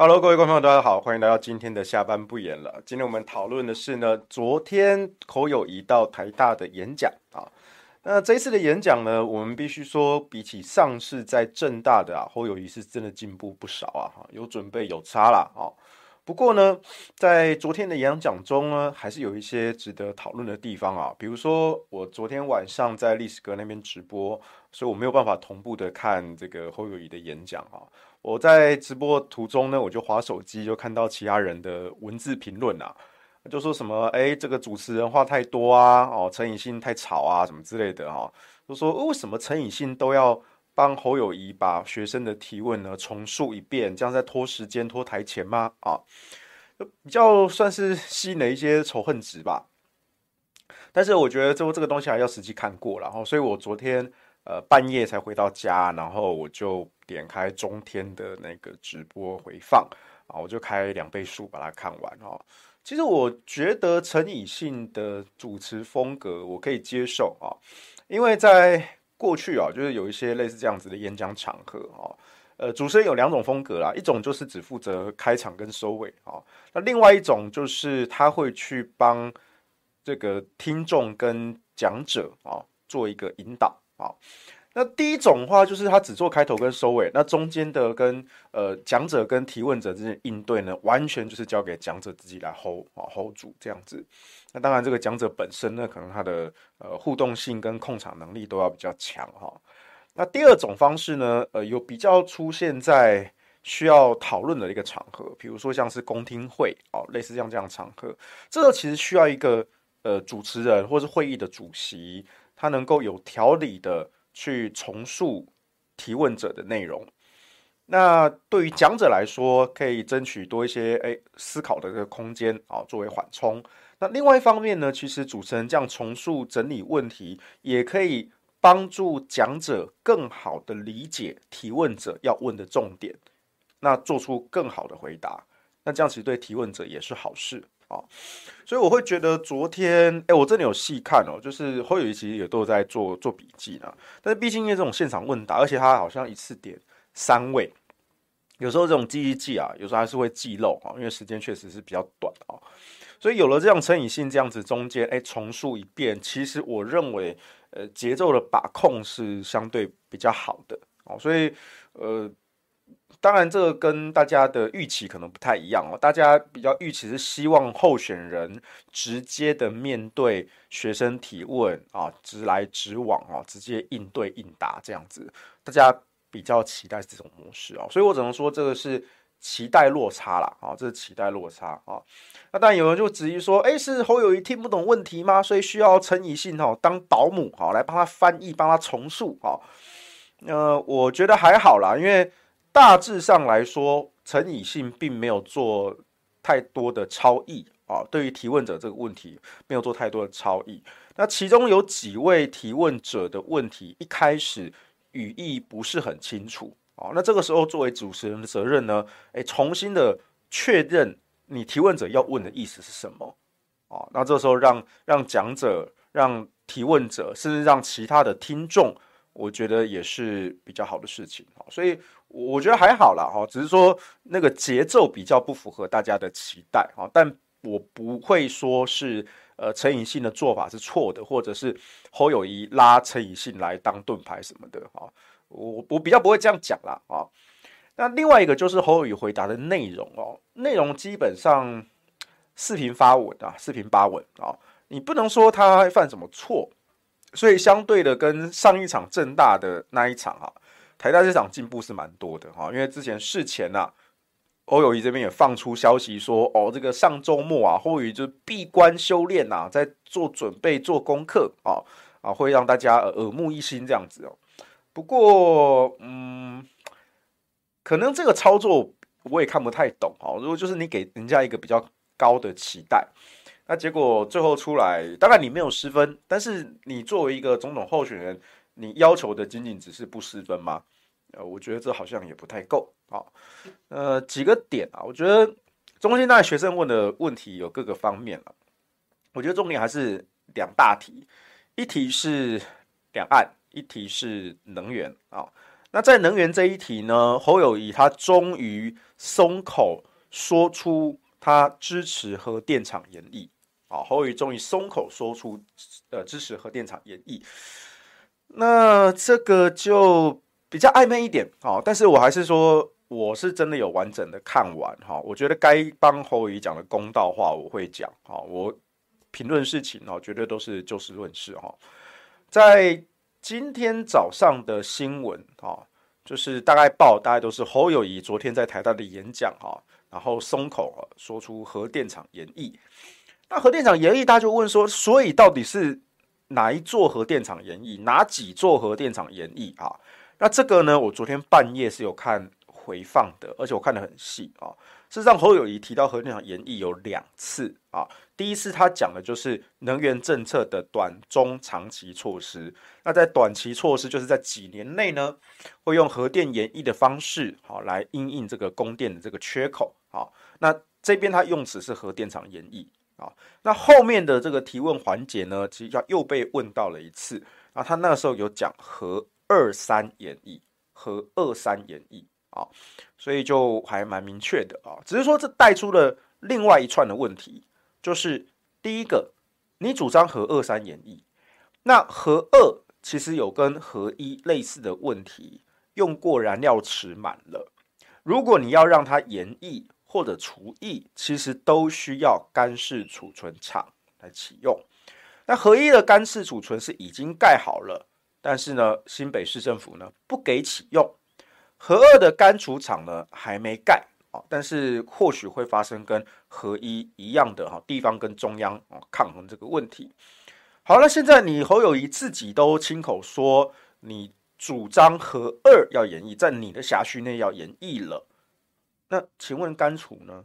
Hello，各位观众朋友，大家好，欢迎来到今天的下班不演了。今天我们讨论的是呢，昨天侯友谊到台大的演讲啊。那这一次的演讲呢，我们必须说，比起上次在政大的啊，侯友谊是真的进步不少啊，哈有准备有差啦。啊。不过呢，在昨天的演讲中呢，还是有一些值得讨论的地方啊。比如说，我昨天晚上在历史阁那边直播，所以我没有办法同步的看这个侯友谊的演讲啊。我在直播途中呢，我就滑手机，就看到其他人的文字评论啊，就说什么哎，这个主持人话太多啊，哦，陈以信太吵啊，什么之类的哈，就说为什么陈以信都要帮侯友谊把学生的提问呢重述一遍，这样在拖时间拖台前吗？啊，比较算是吸引了一些仇恨值吧。但是我觉得这这个东西还要实际看过，然后，所以我昨天呃半夜才回到家，然后我就点开中天的那个直播回放啊，我就开两倍速把它看完哦。其实我觉得陈以信的主持风格我可以接受啊，因为在过去啊，就是有一些类似这样子的演讲场合啊，呃，主持人有两种风格啦，一种就是只负责开场跟收尾啊，那另外一种就是他会去帮这个听众跟讲者啊做一个引导好。那第一种话就是他只做开头跟收尾，那中间的跟呃讲者跟提问者之间应对呢，完全就是交给讲者自己来 hold 啊 hold 住这样子。那当然这个讲者本身呢，可能他的呃互动性跟控场能力都要比较强哈。那第二种方式呢，呃有比较出现在需要讨论的一个场合，比如说像是公听会哦，类似像这样场合，这个其实需要一个呃主持人或是会议的主席，他能够有条理的。去重述提问者的内容，那对于讲者来说，可以争取多一些诶思考的这个空间啊，作为缓冲。那另外一方面呢，其实主持人这样重述整理问题，也可以帮助讲者更好的理解提问者要问的重点，那做出更好的回答。那这样其实对提问者也是好事。啊，所以我会觉得昨天，哎、我真的有细看哦，就是侯友宜其实也都在做做笔记呢。但是毕竟因为这种现场问答，而且他好像一次点三位，有时候这种记忆记啊，有时候还是会记漏啊，因为时间确实是比较短啊。所以有了这样陈以信这样子中间，哎、重述一遍，其实我认为，呃，节奏的把控是相对比较好的哦。所以，呃。当然，这个跟大家的预期可能不太一样哦。大家比较预期是希望候选人直接的面对学生提问啊，直来直往啊，直接应对应答这样子。大家比较期待这种模式啊，所以我只能说这个是期待落差啦啊，这是期待落差啊。那当然有人就质疑说，诶，是侯友宜听不懂问题吗？所以需要陈以信哈当保姆哈来帮他翻译，帮他重述啊。呃，我觉得还好啦，因为。大致上来说，陈以信并没有做太多的超译啊。对于提问者这个问题，没有做太多的超译。那其中有几位提问者的问题，一开始语义不是很清楚啊。那这个时候，作为主持人的责任呢，诶，重新的确认你提问者要问的意思是什么啊？那这时候让让讲者、让提问者，甚至让其他的听众。我觉得也是比较好的事情，所以我觉得还好啦，哈，只是说那个节奏比较不符合大家的期待，哈，但我不会说是呃陈以信的做法是错的，或者是侯友宜拉陈以信来当盾牌什么的，哈，我我比较不会这样讲啦，啊，那另外一个就是侯友宜回答的内容哦，内容基本上四平八稳啊，四平八稳啊，你不能说他犯什么错。所以相对的，跟上一场正大的那一场哈，台大这场进步是蛮多的哈。因为之前事前呐，欧友宜这边也放出消息说，哦，这个上周末啊，侯友宜就闭关修炼呐，在做准备、做功课啊啊，会让大家耳目一新这样子哦。不过，嗯，可能这个操作我也看不太懂哈。如果就是你给人家一个比较高的期待。那结果最后出来，当然你没有失分，但是你作为一个总统候选人，你要求的仅仅只是不失分吗？呃，我觉得这好像也不太够啊。呃，几个点啊，我觉得中兴大学生问的问题有各个方面啊。我觉得重点还是两大题，一题是两岸，一题是能源啊。那在能源这一题呢，侯友宜他终于松口说出他支持核电厂延役。啊，侯友宜终于松口说出呃支持核电厂延役。那这个就比较暧昧一点，哦，但是我还是说，我是真的有完整的看完哈。我觉得该帮侯友宜讲的公道话我会讲，哈，我评论事情哦，绝对都是就事论事哈。在今天早上的新闻哈，就是大概报，大概都是侯友谊昨天在台大的演讲哈，然后松口说出核电厂延役。那核电厂延役，大家就问说，所以到底是？哪一座核电厂延役？哪几座核电厂延役啊？那这个呢？我昨天半夜是有看回放的，而且我看得很细啊。事实上，侯友宜提到核电厂延役有两次啊。第一次他讲的就是能源政策的短、中、长期措施。那在短期措施，就是在几年内呢，会用核电延役的方式，好来因应这个供电的这个缺口。好，那这边他用词是核电厂延役。啊，那后面的这个提问环节呢，其实又被问到了一次。啊，他那个时候有讲核二三延役，核二三延役啊，所以就还蛮明确的啊。只是说这带出了另外一串的问题，就是第一个，你主张核二三延役，那核二其实有跟核一类似的问题，用过燃料池满了，如果你要让它延役。或者厨役，其实都需要干式储存厂来启用。那合一的干式储存是已经盖好了，但是呢，新北市政府呢不给启用。合二的干储厂呢还没盖啊，但是或许会发生跟合一一样的哈地方跟中央啊抗衡这个问题。好了，现在你侯友宜自己都亲口说，你主张合二要延役，在你的辖区内要延役了。那请问干储呢？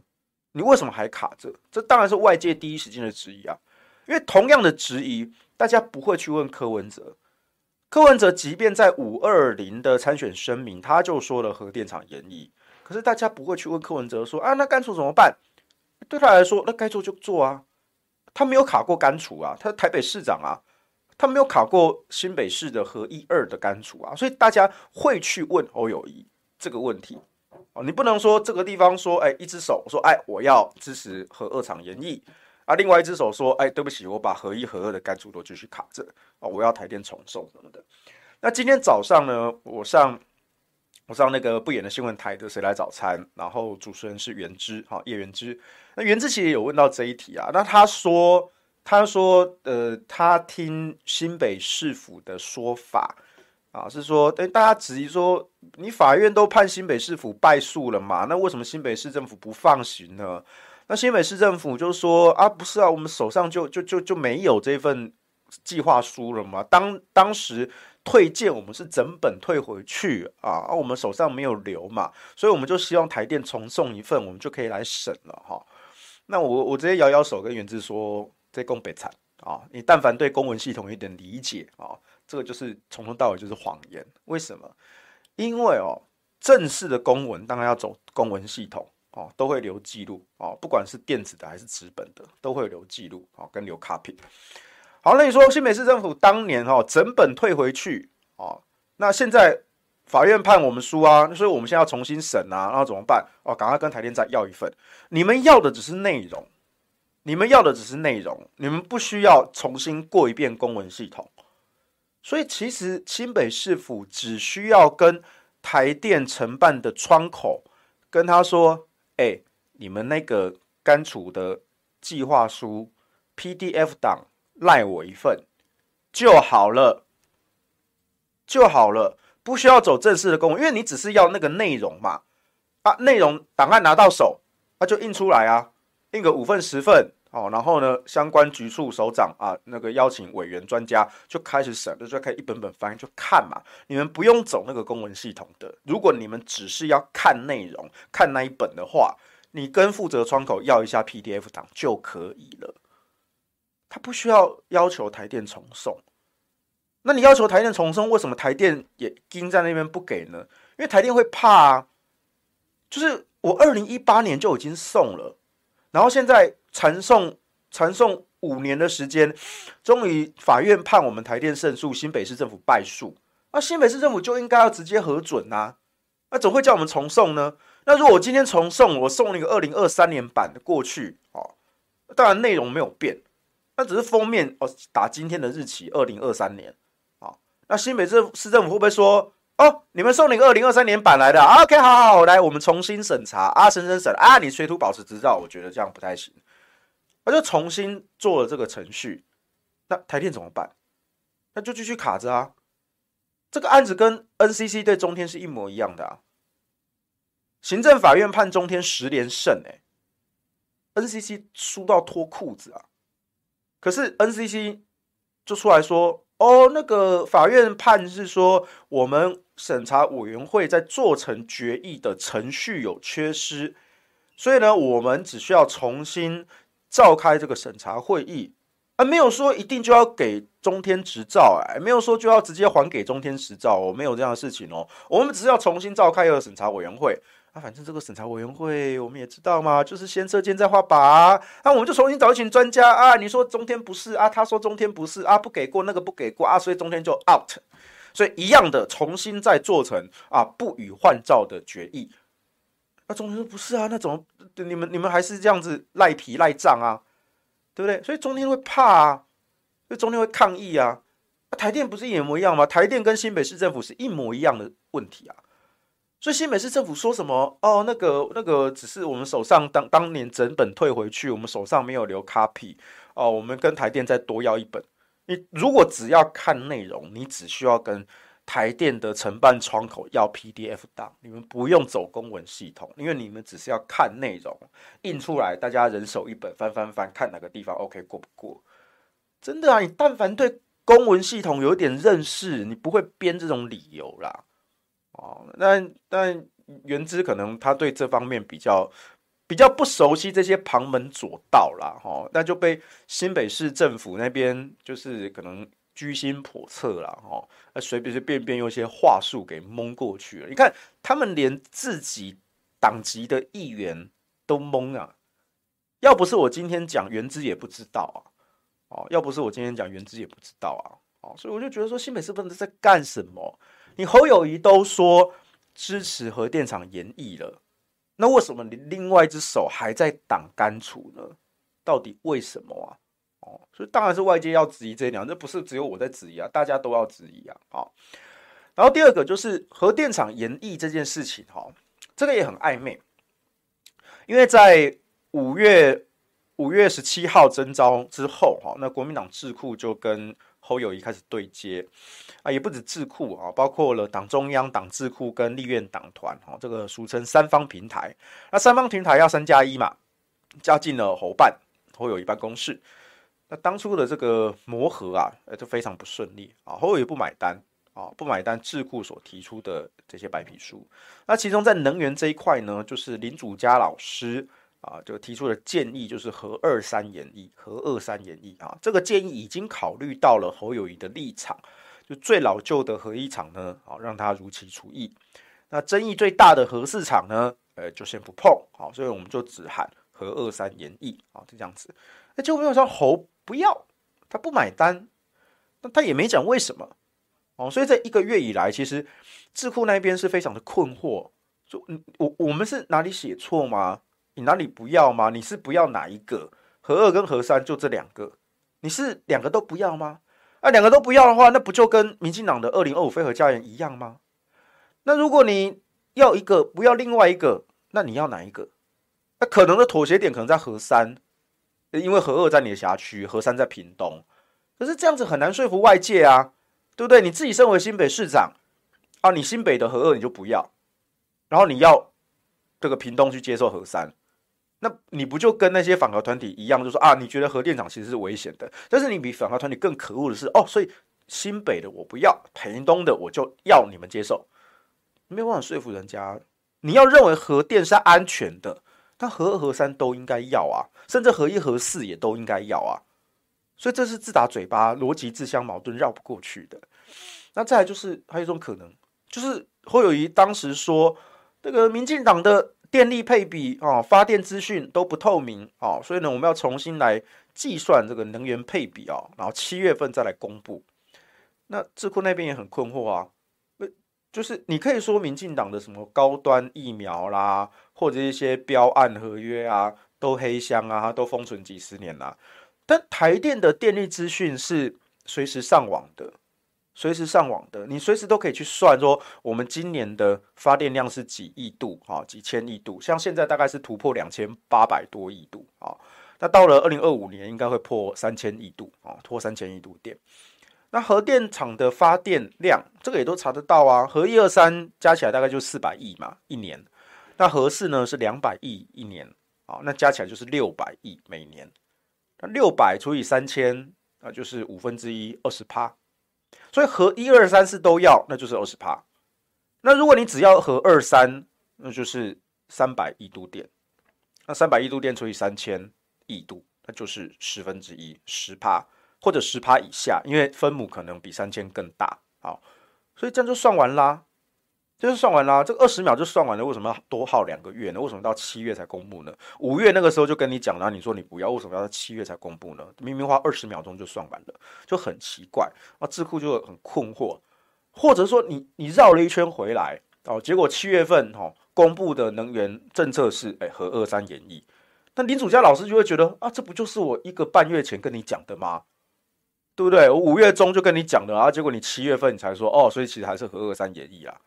你为什么还卡着？这当然是外界第一时间的质疑啊！因为同样的质疑，大家不会去问柯文哲。柯文哲即便在五二零的参选声明，他就说了核电厂延役，可是大家不会去问柯文哲说啊，那干储怎么办？对他来说，那该做就做啊。他没有卡过干储啊，他是台北市长啊，他没有卡过新北市的核一二的干储啊，所以大家会去问欧友谊这个问题。哦，你不能说这个地方说，哎，一只手说，哎，我要支持核二厂延役啊，另外一只手说，哎，对不起，我把核一、核二的干储都继续卡着啊，我要台电重送什么的。那今天早上呢，我上我上那个不演的新闻台的谁来早餐，然后主持人是袁之，哈，叶袁之。那袁之其实有问到这一题啊，那他说，他说，呃，他听新北市府的说法。啊，是说，哎，大家质疑说，你法院都判新北市府败诉了嘛？那为什么新北市政府不放行呢？那新北市政府就说啊，不是啊，我们手上就就就就没有这份计划书了嘛。当当时退件，我们是整本退回去啊，啊，我们手上没有留嘛，所以我们就希望台电重送一份，我们就可以来审了哈。那我我直接摇摇手跟元智说，这公北惨啊，你但凡对公文系统有点理解啊。这个就是从头到尾就是谎言，为什么？因为哦，正式的公文当然要走公文系统哦，都会留记录哦，不管是电子的还是纸本的，都会留记录哦，跟留卡片。好，那你说新北市政府当年哦，整本退回去哦，那现在法院判我们输啊，所以我们现在要重新审啊，然后怎么办？哦，赶快跟台电再要一份。你们要的只是内容，你们要的只是内容，你们不需要重新过一遍公文系统。所以其实新北市府只需要跟台电承办的窗口跟他说：“哎，你们那个干储的计划书 PDF 档赖我一份就好了，就好了，不需要走正式的公文，因为你只是要那个内容嘛。啊，内容档案拿到手，那就印出来啊，印个五份十份。”哦，然后呢，相关局处首长啊，那个邀请委员专家就开始审，就开始一本本翻，就看嘛。你们不用走那个公文系统的，如果你们只是要看内容、看那一本的话，你跟负责窗口要一下 PDF 档就可以了。他不需要要求台电重送。那你要求台电重送，为什么台电也盯在那边不给呢？因为台电会怕啊。就是我二零一八年就已经送了，然后现在。传送传送五年的时间，终于法院判我们台电胜诉，新北市政府败诉。那新北市政府就应该要直接核准呐、那怎么会叫我们重送呢？那如果我今天重送，我送了一个二零二三年版的过去，哦，当然内容没有变，那只是封面哦打今天的日期二零二三年，哦，那新北市市政府会不会说，哦，你们送你个二零二三年版来的，OK，好好好，来我们重新审查。啊，审审审啊，你水土保持执照，我觉得这样不太行，那就重新做了这个程序，那台电怎么办？那就继续卡着啊。这个案子跟 NCC 对中天是一模一样的啊。行政法院判中天十连胜，哎，NCC 输到脱裤子啊。可是 NCC 就出来说，哦，那个法院判是说，我们审查委员会在做成决议的程序有缺失，所以呢，我们只需要重新召开这个审查会议。啊，没有说一定就要给中天执照，哎，没有说就要直接还给中天执照，我没有这样的事情哦。我们只是要重新召开一个审查委员会，啊，反正这个审查委员会我们也知道嘛，就是先射箭再画靶，啊，那我们就重新找一群专家啊。你说中天不是啊，他说中天不是啊，不给过那个不给过啊，所以中天就 out，所以一样的重新再做成啊不予换照的决议。那中天说不是啊，那怎么你们你们还是这样子赖皮赖账啊？对不对？所以中天会怕啊，所以中天会抗议啊。那台电不是一模一样吗？台电跟新北市政府是一模一样的问题啊。所以新北市政府说什么？哦，那个那个只是我们手上当当年整本退回去，我们手上没有留 copy 哦。我们跟台电再多要一本。你如果只要看内容，你只需要跟。台电的承办窗口要 PDF 档，你们不用走公文系统，因为你们只是要看内容印出来，大家人手一本，翻翻翻，看哪个地方 OK 过不过？真的啊，你但凡对公文系统有一点认识，你不会编这种理由啦。哦，但但原之可能他对这方面比较比较不熟悉这些旁门左道啦，哈，那就被新北市政府那边就是可能。居心叵测了哦，那随随便便用一些话术给蒙过去了。你看，他们连自己党籍的议员都蒙啊！要不是我今天讲原之也不知道啊，哦，要不是我今天讲原之也不知道啊，哦，所以我就觉得说，新北市不知在干什么？你侯友宜都说支持核电厂延役了，那为什么你另外一只手还在挡干除呢？到底为什么啊？所以当然是外界要质疑这一点，这不是只有我在质疑啊，大家都要质疑啊。好，然后第二个就是核电厂延役这件事情，哈，这个也很暧昧，因为在五月五月十七号征召之后，哈，那国民党智库就跟侯友宜开始对接啊，也不止智库啊，包括了党中央、党智库跟立院党团，哈，这个俗称三方平台。那三方平台要三加一嘛，加进了侯办，侯友宜办公室。那当初的这个磨合啊，呃，就非常不顺利啊，侯友宜不买单啊，不买单智库所提出的这些白皮书。那其中在能源这一块呢，就是林祖嘉老师啊，就提出的建议就是核二三延役，核二三延役啊，这个建议已经考虑到了侯友宜的立场，就最老旧的核一厂呢，啊，让它如期除役。那争议最大的核四厂呢，呃，就先不碰，好，所以我们就只喊核二三延役啊，就这样子。那就没有说侯。不要，他不买单，那他也没讲为什么哦，所以这一个月以来，其实智库那边是非常的困惑，说，嗯，我我们是哪里写错吗？你哪里不要吗？你是不要哪一个？和二跟和三就这两个，你是两个都不要吗？啊，两个都不要的话，那不就跟民进党的二零二五非核家园一样吗？那如果你要一个，不要另外一个，那你要哪一个？那可能的妥协点可能在和三。因为核二在你的辖区，核三在屏东，可是这样子很难说服外界啊，对不对？你自己身为新北市长啊，你新北的核二你就不要，然后你要这个屏东去接受核三，那你不就跟那些反核团体一样，就说啊，你觉得核电厂其实是危险的，但是你比反核团体更可恶的是，哦，所以新北的我不要，屏东的我就要你们接受，没有办法说服人家，你要认为核电是安全的。那核二、核三都应该要啊，甚至核一、核四也都应该要啊，所以这是自打嘴巴，逻辑自相矛盾，绕不过去的。那再来就是还有一种可能，就是侯友谊当时说，这个民进党的电力配比啊，发电资讯都不透明啊，所以呢，我们要重新来计算这个能源配比啊，然后七月份再来公布。那智库那边也很困惑啊，就是你可以说民进党的什么高端疫苗啦，或者一些标案合约啊，都黑箱啊，都封存几十年啦。但台电的电力资讯是随时上网的，随时上网的，你随时都可以去算说，我们今年的发电量是几亿度啊，几千亿度，像现在大概是突破两千八百多亿度啊。那到了二零二五年，应该会破三千亿度啊，破三千亿度电。那核电厂的发电量，这个也都查得到啊。核一二三加起来大概就四百亿嘛，一年。那核四呢是两百亿一年啊，那加起来就是六百亿每年。那六百除以三千，那就是五分之一，二十趴。所以核一二三四都要，那就是二十趴。那如果你只要核二三，那就是三百亿度电。那三百亿度电除以三千亿度，那就是十分之一，十趴或者十趴以下，因为分母可能比三千更大。好，所以这样就算完啦。就是算完啦，这二十秒就算完了，为什么要多耗两个月呢？为什么到七月才公布呢？五月那个时候就跟你讲了，你说你不要，为什么要到七月才公布呢？明明花二十秒钟就算完了，就很奇怪啊！智库就很困惑，或者说你你绕了一圈回来哦，结果七月份、哦、公布的能源政策是哎核二三演绎，那林祖嘉老师就会觉得啊，这不就是我一个半月前跟你讲的吗？对不对？我五月中就跟你讲的啊，结果你七月份你才说哦，所以其实还是和二三延役啊。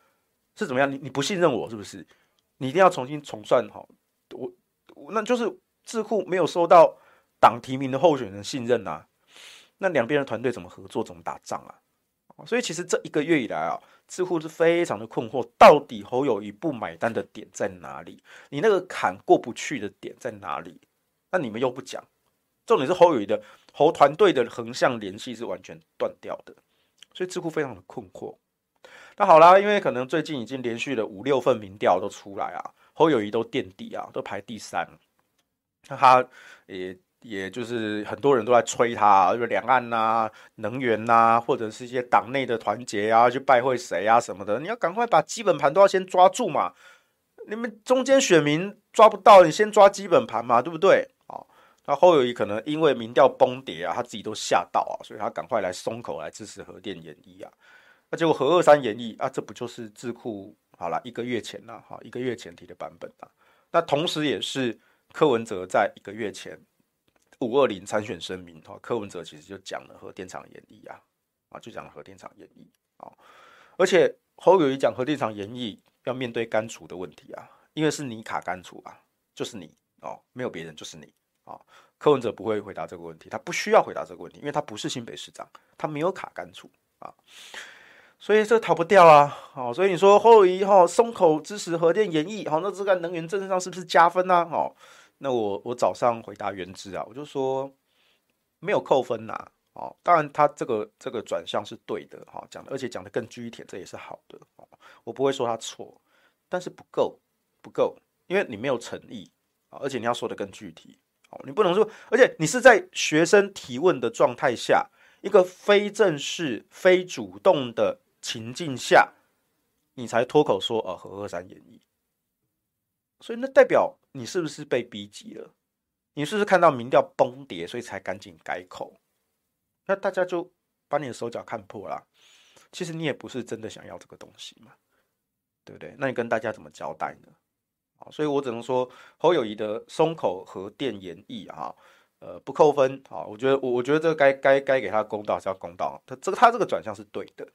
是怎么样？你你不信任我是不是？你一定要重新重算好，我那就是智库没有收到党提名的候选人信任呐、啊。那两边的团队怎么合作？怎么打仗啊？所以其实这一个月以来啊，智库是非常的困惑，到底侯友谊不买单的点在哪里？你那个坎过不去的点在哪里？那你们又不讲，重点是侯友谊的侯团队的横向联系是完全断掉的，所以智库非常的困惑。那好啦，因为可能最近已经连续的五六份民调都出来啊，侯友宜都垫底啊，都排第三。那他也也就是很多人都在催他，就是两岸呐、啊、能源呐、啊，或者是一些党内的团结啊，去拜会谁啊什么的，你要赶快把基本盘都要先抓住嘛。你们中间选民抓不到，你先抓基本盘嘛，对不对？那侯友宜可能因为民调崩跌啊，他自己都吓到啊，所以他赶快来松口来支持核电延役啊。那结果核二三延役啊，这不就是智库好了一个月前了哈，一个月前提的版本啊。那同时也是柯文哲在一个月前五二零参选声明哈，柯文哲其实就讲了核电厂延役啊，啊就讲了核电厂延役啊，而且侯友谊讲核电厂延役要面对干除的问题啊，因为是你卡干除啊，就是你哦，没有别人就是你啊。柯文哲不会回答这个问题，他不需要回答这个问题，因为他不是新北市长，他没有卡干处啊。所以这逃不掉啊！好，所以你说侯友宜哈松口支持核电演绎，好，那这个能源政策上是不是加分呢？好，那我我早上回答原之啊，我就说没有扣分呐。哦，当然他这个这个转向是对的，哈，讲的而且讲的更具体，这也是好的。我不会说他错，但是不够不够，因为你没有诚意啊，而且你要说的更具体，哦，你不能说，而且你是在学生提问的状态下，一个非正式、非主动的。情境下，你才脱口说呃核二三延役，所以那代表你是不是被逼急了？你是不是看到民调崩跌，所以才赶紧改口？那大家就把你的手脚看破了。其实你也不是真的想要这个东西嘛，对不对？那你跟大家怎么交代呢？所以我只能说侯友谊的松口核电延役啊，呃，不扣分啊。我觉得我我觉得这个该该该给他公道是要公道，他这个他这个转向是对的。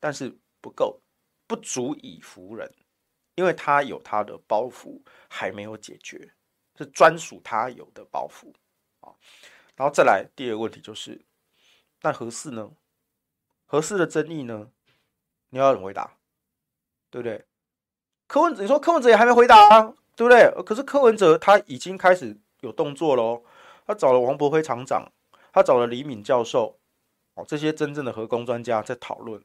但是不够，不足以服人，因为他有他的包袱还没有解决，是专属他有的包袱啊。然后再来第二个问题就是，那合适呢？合适的争议呢？你要怎么回答？对不对？柯文哲，你说柯文哲也还没回答啊，对不对？可是柯文哲他已经开始有动作喽，他找了王博辉厂长，他找了李敏教授，哦，这些真正的核工专家在讨论。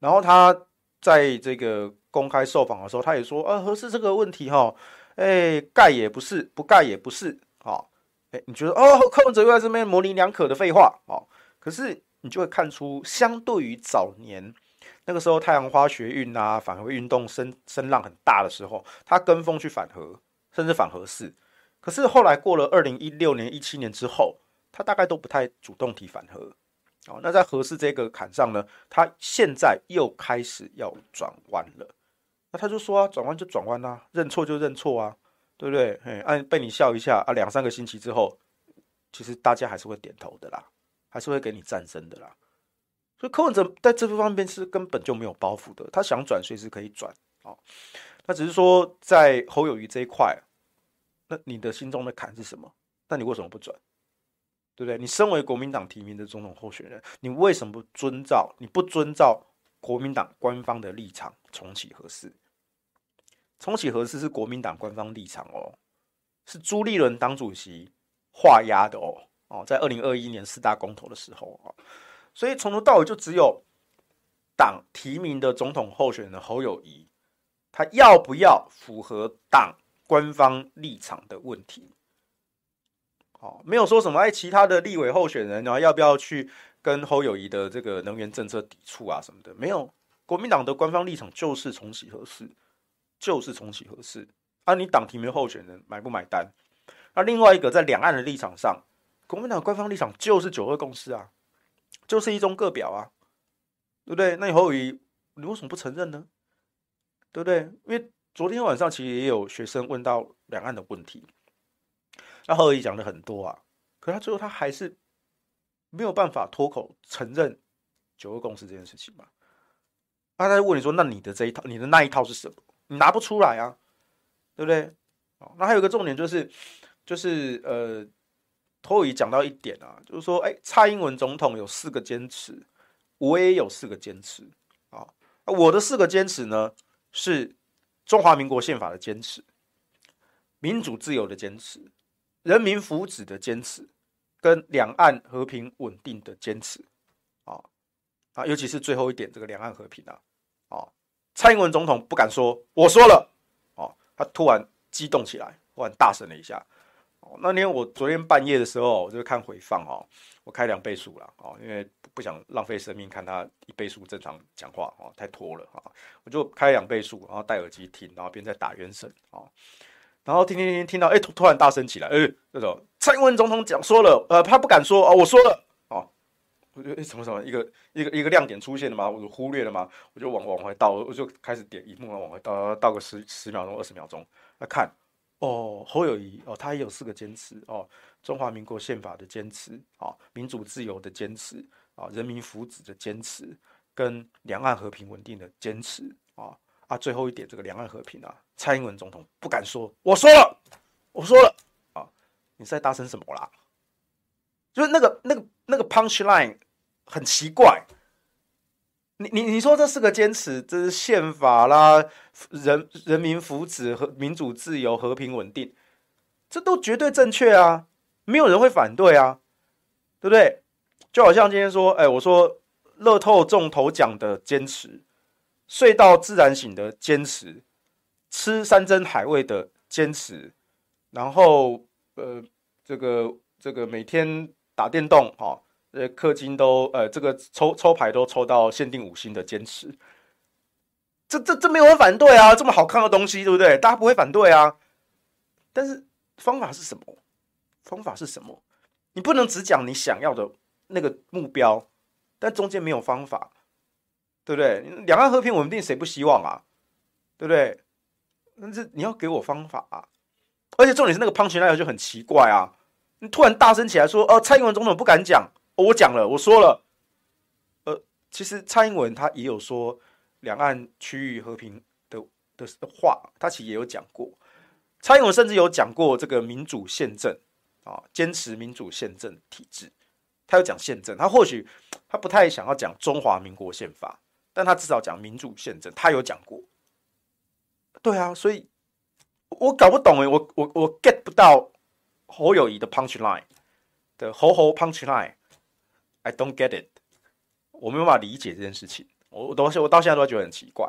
然后他在这个公开受访的时候，他也说：“啊，核四这个问题，哈，哎，盖也不是，不盖也不是，哦，哎，你觉得哦，柯文哲又在这边模棱两可的废话，哦，可是你就会看出，相对于早年那个时候太阳花学运啊，反核运动声声浪很大的时候，他跟风去反核，甚至反核四，可是后来过了二零一六年、一七年之后，他大概都不太主动提反核。”哦，那在核四这个坎上呢，他现在又开始要转弯了。那他就说啊，转弯就转弯啦，认错就认错啊，对不对？哎，被你笑一下啊，两三个星期之后，其实大家还是会点头的啦，还是会给你赞声的啦。所以柯文哲在这方面是根本就没有包袱的，他想转随时可以转啊。那只是说在侯友谊这一块，那你的心中的坎是什么？那你为什么不转？对不对？你身为国民党提名的总统候选人，你为什么不遵照？你不遵照国民党官方的立场重启核四？重启核四是国民党官方立场哦，是朱立伦党主席画押的哦哦，在二零二一年四大公投的时候啊，所以从头到尾就只有党提名的总统候选人侯友谊，他要不要符合党官方立场的问题。哦，没有说什么哎，其他的立委候选人然后要不要去跟侯友谊的这个能源政策抵触啊什么的？没有，国民党的官方立场就是重启核四，就是重启核四。啊，你党提名候选人买不买单？那另外一个在两岸的立场上，国民党官方立场就是九二共识啊，就是一中各表啊，对不对？那你侯友宜，你为什么不承认呢？对不对？因为昨天晚上其实也有学生问到两岸的问题。他后来讲的很多啊，可他最后他还是没有办法脱口承认九二共识这件事情嘛？那他就问你说：“那你的这一套，你的那一套是什么？你拿不出来啊，对不对？”哦，那还有一个重点就是，就是呃，侯友宜讲到一点啊，就是说，哎，蔡英文总统有四个坚持，我也有四个坚持啊。我的四个坚持呢，是中华民国宪法的坚持，民主自由的坚持。人民福祉的坚持，跟两岸和平稳定的坚持，啊啊，尤其是最后一点，这个两岸和平啊，啊，蔡英文总统不敢说，我说了，哦，他突然激动起来，突然大声了一下。那天我昨天半夜的时候，我就看回放哦，我开两倍速了，哦，因为不想浪费生命看他一倍速正常讲话，哦，太拖了啊，我就开两倍速，然后戴耳机听，然后边在打原声，啊。然后听听听听到，哎，突突然大声起来，哎，那种蔡英文总统讲说了，呃，他不敢说啊，我说了，哦，我觉得，什么什么一个一个一个亮点出现了吗？我就忽略了吗？我就往往回倒，我就开始点一幕往回倒，倒个十十秒钟、二十秒钟来看，哦，侯友宜哦，他也有四个坚持哦，中华民国宪法的坚持啊，民主自由的坚持啊，人民福祉的坚持，跟两岸和平稳定的坚持啊。啊，最后一点，这个两岸和平啊，蔡英文总统不敢说，我说了，我说了啊，你在大声什么啦？就是那个那个那个 punch line 很奇怪，你你你说这是个坚持，这是宪法啦，人人民福祉和民主自由和平稳定，这都绝对正确啊，没有人会反对啊，对不对？就好像今天说，哎，我说乐透中头奖的坚持。睡到自然醒的坚持，吃山珍海味的坚持，然后呃，这个这个每天打电动哈，呃，氪金都呃，这个抽抽牌都抽到限定五星的坚持，这这这没有人反对啊，这么好看的东西，对不对？大家不会反对啊。但是方法是什么？方法是什么？你不能只讲你想要的那个目标，但中间没有方法。对不对？两岸和平稳定，谁不希望啊？对不对？但是你要给我方法啊！而且重点是那个 punch line 就很奇怪啊！你突然大声起来说：“哦，蔡英文总统不敢讲，我讲了，我说了。”呃，其实蔡英文他也有说两岸区域和平的的话，他其实也有讲过。蔡英文甚至有讲过这个民主宪政啊，坚持民主宪政体制。他有讲宪政，他或许他不太想要讲中华民国宪法。但他至少讲民主宪政，他有讲过。对啊，所以我搞不懂哎，我我我 get 不到侯友谊的 punch line 的侯侯 punch line I don't get it，我没有办法理解这件事情。我我到现我到现在都觉得很奇怪。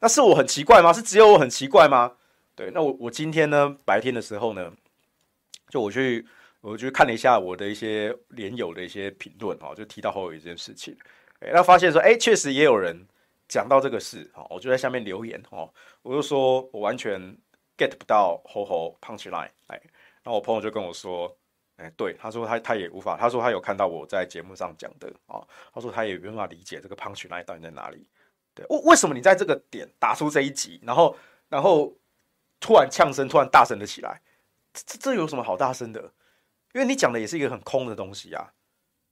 那是我很奇怪吗？是只有我很奇怪吗？对，那我我今天呢，白天的时候呢，就我去我去看了一下我的一些连友的一些评论哦，就提到后有一件事情。哎，那发现说，哎，确实也有人讲到这个事，哈，我就在下面留言，哈，我就说我完全 get 不到吼吼 punch line，哎，然后我朋友就跟我说，哎，对，他说他他也无法，他说他有看到我在节目上讲的啊，他说他也没办法理解这个 punch 来到底在哪里。对，为为什么你在这个点打出这一集，然后然后突然呛声，突然大声的起来，这这有什么好大声的？因为你讲的也是一个很空的东西啊。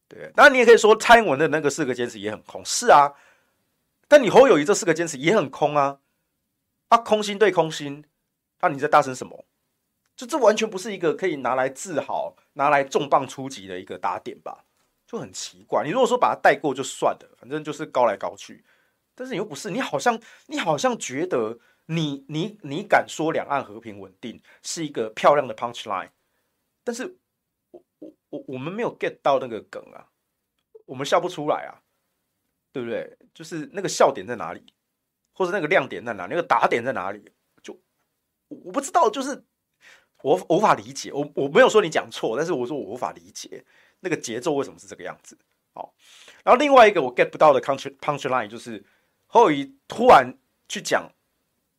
对，当然你也可以说蔡英文的那个四个坚持也很空，是啊。但你侯友谊这四个坚持也很空啊，啊，空心对空心，那、啊、你在大声什么？就这完全不是一个可以拿来自豪、拿来重磅出击的一个打点吧？就很奇怪。你如果说把它带过就算了，反正就是高来高去。但是你又不是，你好像你好像觉得你你你敢说两岸和平稳定是一个漂亮的 punch line，但是我我我我们没有 get 到那个梗啊，我们笑不出来啊。对不对？就是那个笑点在哪里，或者那个亮点在哪，那个打点在哪里？就我不知道，就是我我无法理解。我我没有说你讲错，但是我说我无法理解那个节奏为什么是这个样子。好，然后另外一个我 get 不到的 punch punch line 就是侯友宜突然去讲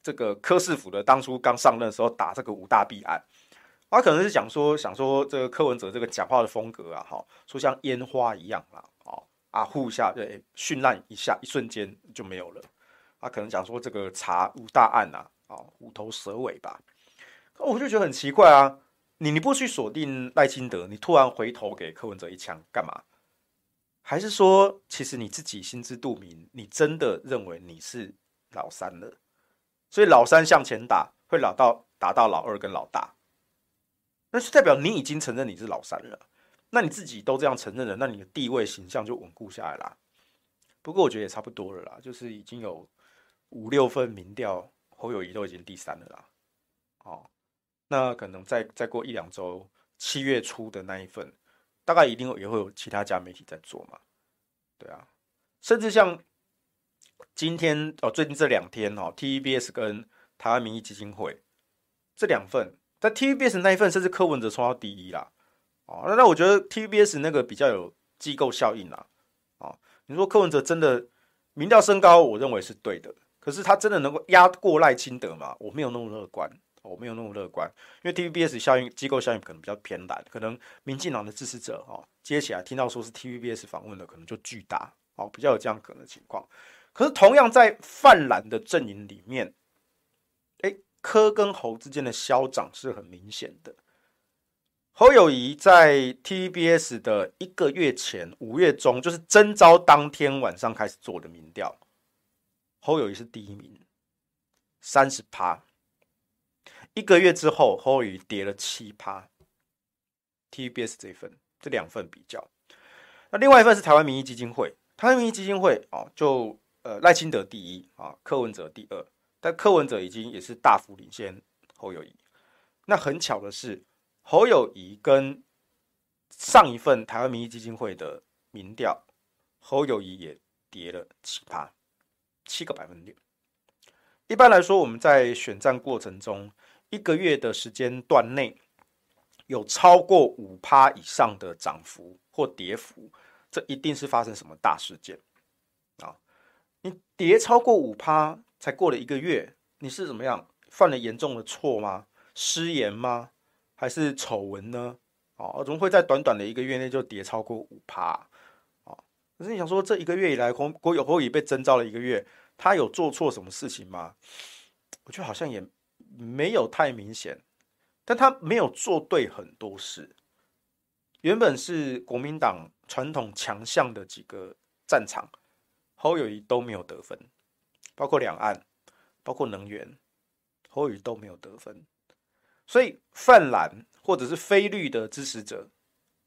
这个柯市府的当初刚上任的时候打这个五大弊案，他可能是讲说想说这个柯文哲这个讲话的风格啊，好说像烟花一样啦啊。啊，呼一下，对，绚烂一下，一瞬间就没有了。他、啊、可能讲说这个查五大案啊，啊，虎头蛇尾吧。我就觉得很奇怪啊，你你不去锁定赖清德，你突然回头给柯文哲一枪干嘛？还是说，其实你自己心知肚明，你真的认为你是老三了？所以老三向前打，会老到打到老二跟老大，那是代表你已经承认你是老三了。那你自己都这样承认了，那你的地位形象就稳固下来啦。不过我觉得也差不多了啦，就是已经有五六份民调，侯友谊都已经第三了啦。哦，那可能再再过一两周，七月初的那一份，大概一定也会有其他家媒体在做嘛。对啊，甚至像今天哦，最近这两天哦，TVBS 跟台湾民意基金会这两份，在 TVBS 那一份，甚至柯文哲冲到第一啦。哦，那那我觉得 TVBS 那个比较有机构效应啦。哦，你说柯文哲真的民调升高，我认为是对的。可是他真的能够压过赖清德吗？我没有那么乐观，我没有那么乐观，因为 TVBS 效应机构效应可能比较偏蓝，可能民进党的支持者哦接起来听到说是 TVBS 访问的，可能就巨大哦，比较有这样可能的情况。可是同样在泛蓝的阵营里面，哎，柯跟侯之间的消长是很明显的。侯友宜在 TVBS 的一个月前，五月中，就是征召当天晚上开始做的民调，侯友宜是第一名，三十趴。一个月之后，侯友谊跌了七趴。TBS 这一份，这两份比较，那另外一份是台湾民意基金会，台湾民意基金会哦，就呃赖清德第一啊，柯文哲第二，但柯文哲已经也是大幅领先侯友宜。那很巧的是。侯友宜跟上一份台湾民意基金会的民调，侯友宜也跌了七趴，七个百分点。一般来说，我们在选战过程中，一个月的时间段内，有超过五趴以上的涨幅或跌幅，这一定是发生什么大事件啊？你跌超过五趴，才过了一个月，你是怎么样？犯了严重的错吗？失言吗？还是丑闻呢？哦，怎么会在短短的一个月内就跌超过五趴？哦，可是你想说，这一个月以来，国国有侯友被征召了一个月，他有做错什么事情吗？我觉得好像也没有太明显，但他没有做对很多事。原本是国民党传统强项的几个战场，侯友谊都没有得分，包括两岸，包括能源，侯友谊都没有得分。所以泛蓝或者是非绿的支持者，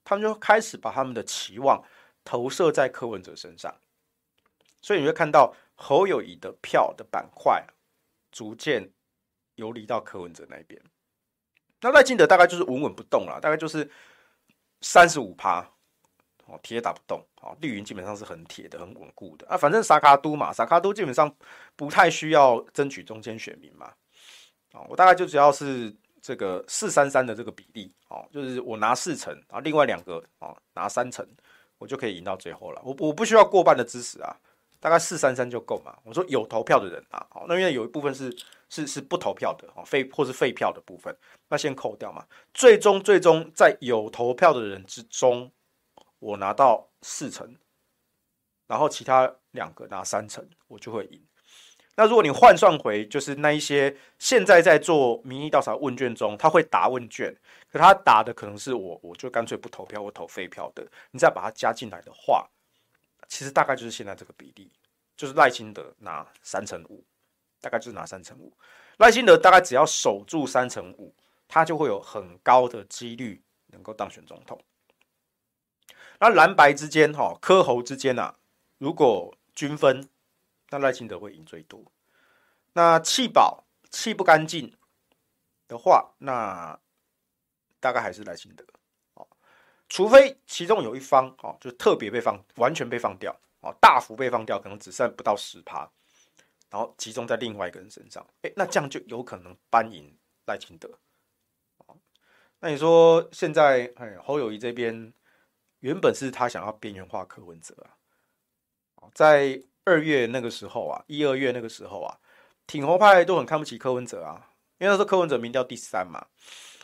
他们就开始把他们的期望投射在柯文哲身上，所以你会看到侯友谊的票的板块逐渐游离到柯文哲那边。那赖清德大概就是稳稳不动了，大概就是三十五趴，哦，铁打不动，哦，绿营基本上是很铁的、很稳固的啊。反正萨卡都嘛，萨卡都基本上不太需要争取中间选民嘛，啊，我大概就只要是。这个四三三的这个比例，哦，就是我拿四成，然后另外两个哦拿三成，我就可以赢到最后了。我我不需要过半的支持啊，大概四三三就够嘛。我说有投票的人啊，好，那因为有一部分是是是不投票的哦，废或是废票的部分，那先扣掉嘛。最终最终在有投票的人之中，我拿到四成，然后其他两个拿三成，我就会赢。那如果你换算回，就是那一些现在在做民意调查问卷中，他会答问卷，可他答的可能是我，我就干脆不投票，我投废票的。你再把它加进来的话，其实大概就是现在这个比例，就是赖清德拿三成五，大概就是拿三成五。赖清德大概只要守住三成五，他就会有很高的几率能够当选总统。那蓝白之间，哈，柯侯之间啊，如果均分。那赖清德会赢最多。那弃保弃不干净的话，那大概还是赖清德。除非其中有一方哦，就特别被放，完全被放掉哦，大幅被放掉，可能只剩不到十趴，然后集中在另外一个人身上。哎，那这样就有可能扳赢赖清德。那你说现在哎，侯友宜这边原本是他想要边缘化柯文哲啊，在。二月那个时候啊，一二月那个时候啊，挺侯派都很看不起柯文哲啊，因为那时候柯文哲民调第三嘛，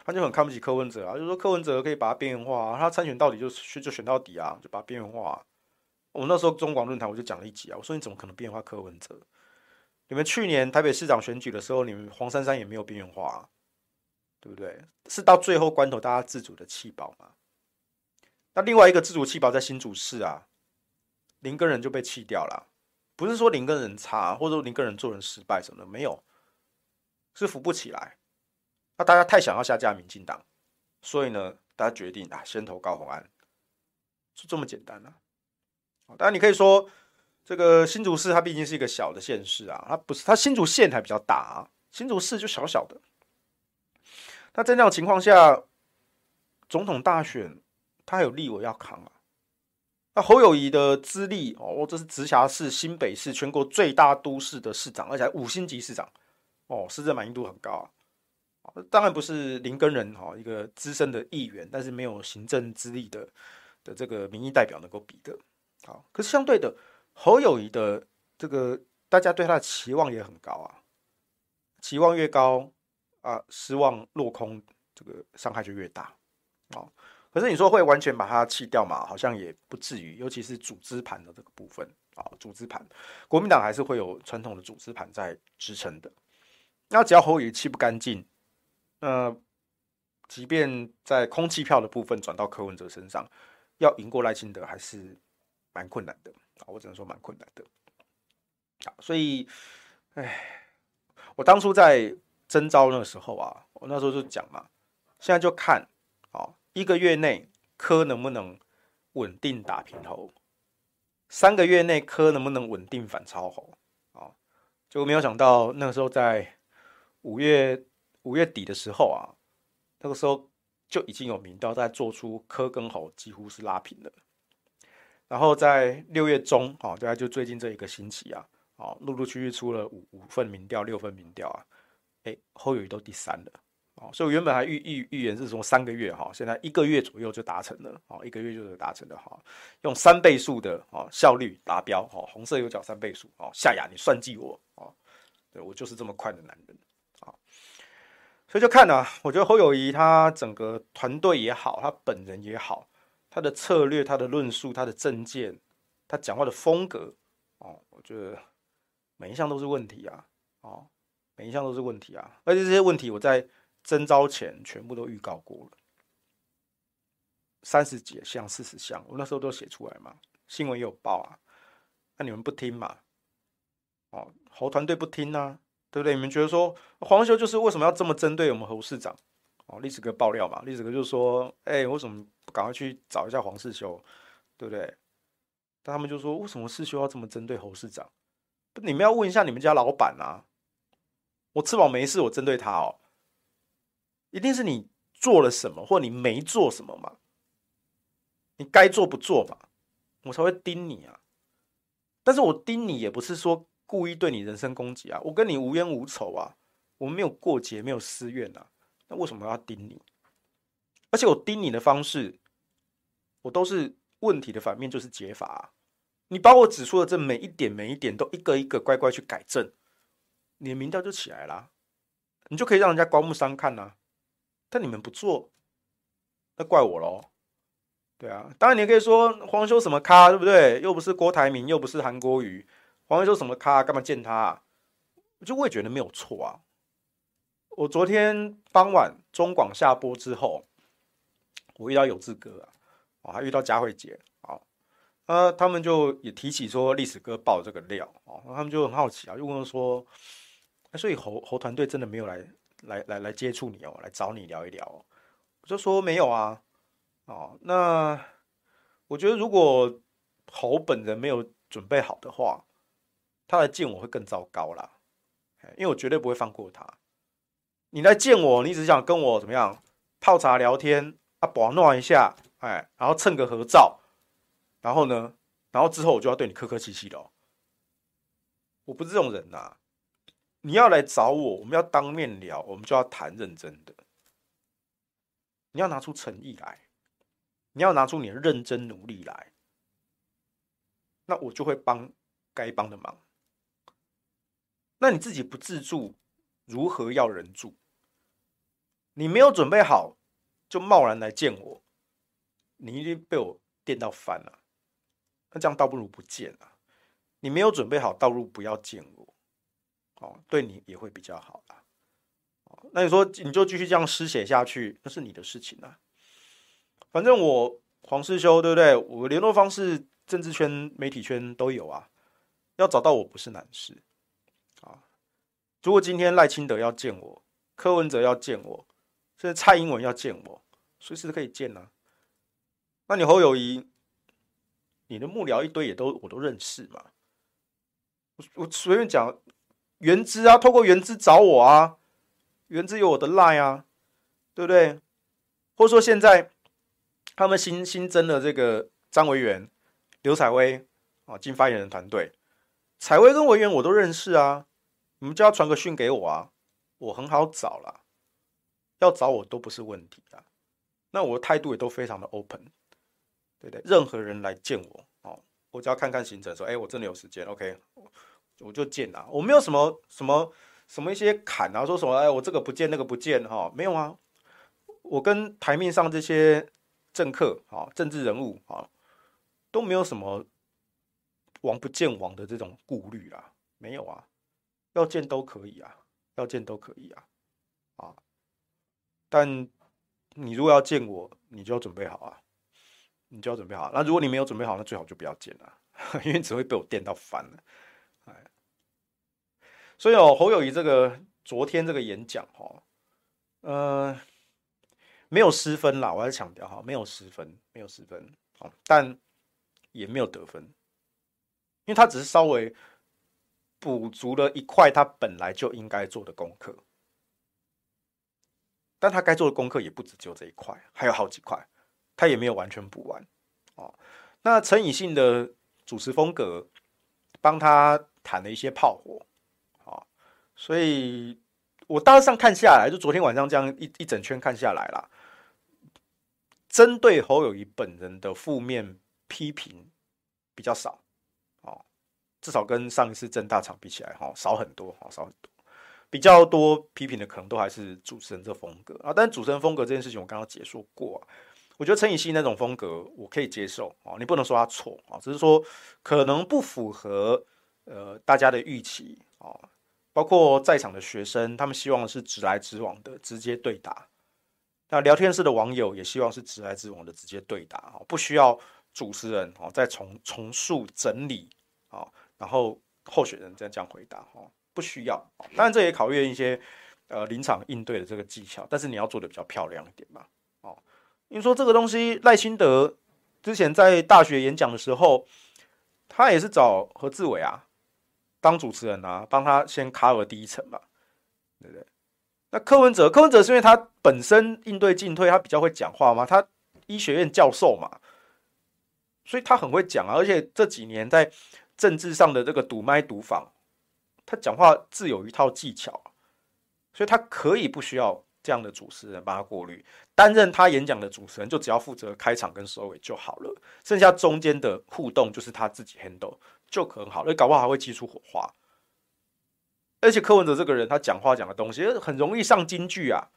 他就很看不起柯文哲啊，就说柯文哲可以把他边缘化，他参选到底就选就选到底啊，就把他边缘化，我那时候中广论坛我就讲了一集啊，我说你怎么可能边缘化柯文哲？你们去年台北市长选举的时候，你们黄珊珊也没有边缘化，对不对？是到最后关头大家自主的弃保嘛？那另外一个自主弃保在新竹市啊，林根仁就被弃掉了。不是说林根仁差，或者说林根仁做人失败什么的，没有，是扶不起来。那大家太想要下架民进党，所以呢，大家决定啊，先投高虹安，就这么简单啊。当然你可以说，这个新竹市它毕竟是一个小的县市啊，它不是，它新竹县还比较大啊，新竹市就小小的。那在那种情况下，总统大选，他还有立委要扛啊。那侯友宜的资历哦，这是直辖市、新北市全国最大都市的市长，而且还五星级市长哦，市政满意度很高啊。当然不是林根仁哈，一个资深的议员，但是没有行政资历的的这个民意代表能够比的。好，可是相对的，侯友谊的这个大家对他的期望也很高啊，期望越高啊，失望落空，这个伤害就越大啊。可是你说会完全把它弃掉嘛？好像也不至于，尤其是组织盘的这个部分啊，组织盘，国民党还是会有传统的组织盘在支撑的。那只要侯友谊弃不干净，那即便在空气票的部分转到柯文哲身上，要赢过赖清德还是蛮困难的啊！我只能说蛮困难的。啊，所以，哎，我当初在征召那个时候啊，我那时候就讲嘛，现在就看。一个月内科能不能稳定打平侯？三个月内科能不能稳定反超侯？啊，就没有想到那个时候在五月五月底的时候啊，那个时候就已经有民调在做出科跟侯几乎是拉平了。然后在六月中啊，大概就最近这一个星期啊，啊，陆陆续续出了五五份民调、六份民调啊，哎，侯友谊都第三了。哦所以我原本还预预预言是从三个月哈，现在一个月左右就达成了，哦，一个月就是达成了哈，用三倍数的哦效率达标，哈，红色有角三倍数，哦，夏雅你算计我，哦，对我就是这么快的男人，啊，所以就看呢，我觉得侯友谊他整个团队也好，他本人也好，他的策略、他的论述、他的政见、他讲话的风格，哦，我觉得每一项都是问题啊，哦，每一项都是问题啊，而且这些问题我在。征召前全部都预告过了，三十几项、四十项，我那时候都写出来嘛，新闻也有报啊。那你们不听嘛？哦，侯团队不听啊，对不对？你们觉得说黄修就是为什么要这么针对我们侯市长？哦，历史哥爆料嘛，历史哥就说：“哎，为什么赶快去找一下黄世修，对不对？”但他们就说：“为什么世修要这么针对侯市长？”你们要问一下你们家老板啊！我吃饱没事，我针对他哦。一定是你做了什么，或你没做什么嘛？你该做不做嘛？我才会盯你啊！但是我盯你也不是说故意对你人身攻击啊，我跟你无冤无仇啊，我们没有过节，没有私怨啊，那为什么要盯你？而且我盯你的方式，我都是问题的反面就是解法。你把我指出的这每一点每一点都一个一个乖乖去改正，你的民调就起来了。你就可以让人家刮目相看呐、但你们不做，那怪我喽。对啊，当然你可以说黄修什么咖，对不对？又不是郭台铭，又不是韩国瑜，黄修什么咖，干嘛见他、啊？就我也觉得没有错啊。我昨天傍晚中广下播之后，我遇到有志哥啊，我还遇到佳慧姐啊，那，他们就也提起说历史哥爆这个料哦，那，他们就很好奇啊，就问说，所以侯侯团队真的没有来来来来接触你哦，来找你聊一聊？我就说没有啊。哦，那我觉得如果侯本人没有准备好的话，他来见我会更糟糕啦，因为我绝对不会放过他。你来见我，你只想跟我怎么样泡茶聊天啊，玩弄一下，哎，然后蹭个合照，然后呢，然后之后我就要对你客客气气的哦。我不是这种人呐，你要来找我，我们要当面聊，我们就要谈认真的，你要拿出诚意来。你要拿出你的认真努力来，那我就会帮该帮的忙。那你自己不自助，如何要人助？你没有准备好就贸然来见我，你一定被我电到翻了。那这样倒不如不见了。你没有准备好，倒不如不要见我。哦，对你也会比较好啦。那你说你就继续这样失血下去，那是你的事情啊。反正我黄世修对不对？我联络方式，政治圈、媒体圈都有啊。要找到我不是难事啊。如果今天赖清德要见我，柯文哲要见我，甚至蔡英文要见我，随时可以见啊。那你侯友宜，你的幕僚一堆也都我都认识嘛。我我随便讲，原之啊，透过原之找我啊，原之有我的 line 啊，对不对？或者说现在。他们新新增的这个张维元、刘采薇啊，进发言人团队，采薇跟维元我都认识啊，你们就要传个讯给我啊，我很好找啦，要找我都不是问题啊，那我的态度也都非常的 open，对对？任何人来见我哦，我只要看看行程，说，哎，我真的有时间，OK，我就见啦，我没有什么什么什么一些坎啊，说什么，哎，我这个不见那个不见哈，没有啊，我跟台面上这些。政客啊，政治人物啊，都没有什么王不见王的这种顾虑啦，没有啊，要见都可以啊，要见都可以啊，啊，但你如果要见我，你就要准备好啊，你就要准备好。那如果你没有准备好，那最好就不要剪了，因为只会被我电到烦了。哎，所以哦，侯友谊这个昨天这个演讲哈，呃。没有失分啦，我要强调哈，没有失分，没有失分，但也没有得分，因为他只是稍微补足了一块他本来就应该做的功课，但他该做的功课也不止只有这一块，还有好几块，他也没有完全补完哦。那陈以信的主持风格帮他弹了一些炮火，所以我大致上看下来，就昨天晚上这样一一整圈看下来啦。针对侯友宜本人的负面批评比较少，哦，至少跟上一次正大场比起来，哈，少很多，哈，少很多。比较多批评的可能都还是主持人这风格啊，但主持人风格这件事情，我刚刚解说过。我觉得陈以信那种风格我可以接受，哦，你不能说他错啊，只是说可能不符合呃大家的预期啊，包括在场的学生，他们希望是直来直往的直接对答。那聊天室的网友也希望是直来直往的直接对答，不需要主持人哦再重重述整理啊，然后候选人再这样回答哦，不需要。当然这也考验一些呃临场应对的这个技巧，但是你要做的比较漂亮一点嘛。你说这个东西赖清德之前在大学演讲的时候，他也是找何志伟啊当主持人啊，帮他先 cover 第一层嘛，对不对？那柯文哲，柯文哲是因为他本身应对进退，他比较会讲话嘛，他医学院教授嘛，所以他很会讲啊。而且这几年在政治上的这个堵麦堵访，他讲话自有一套技巧，所以他可以不需要这样的主持人帮他过滤，担任他演讲的主持人就只要负责开场跟收尾就好了，剩下中间的互动就是他自己 handle 就很好，而搞不好还会激出火花。而且柯文哲这个人，他讲话讲的东西很容易上金句啊，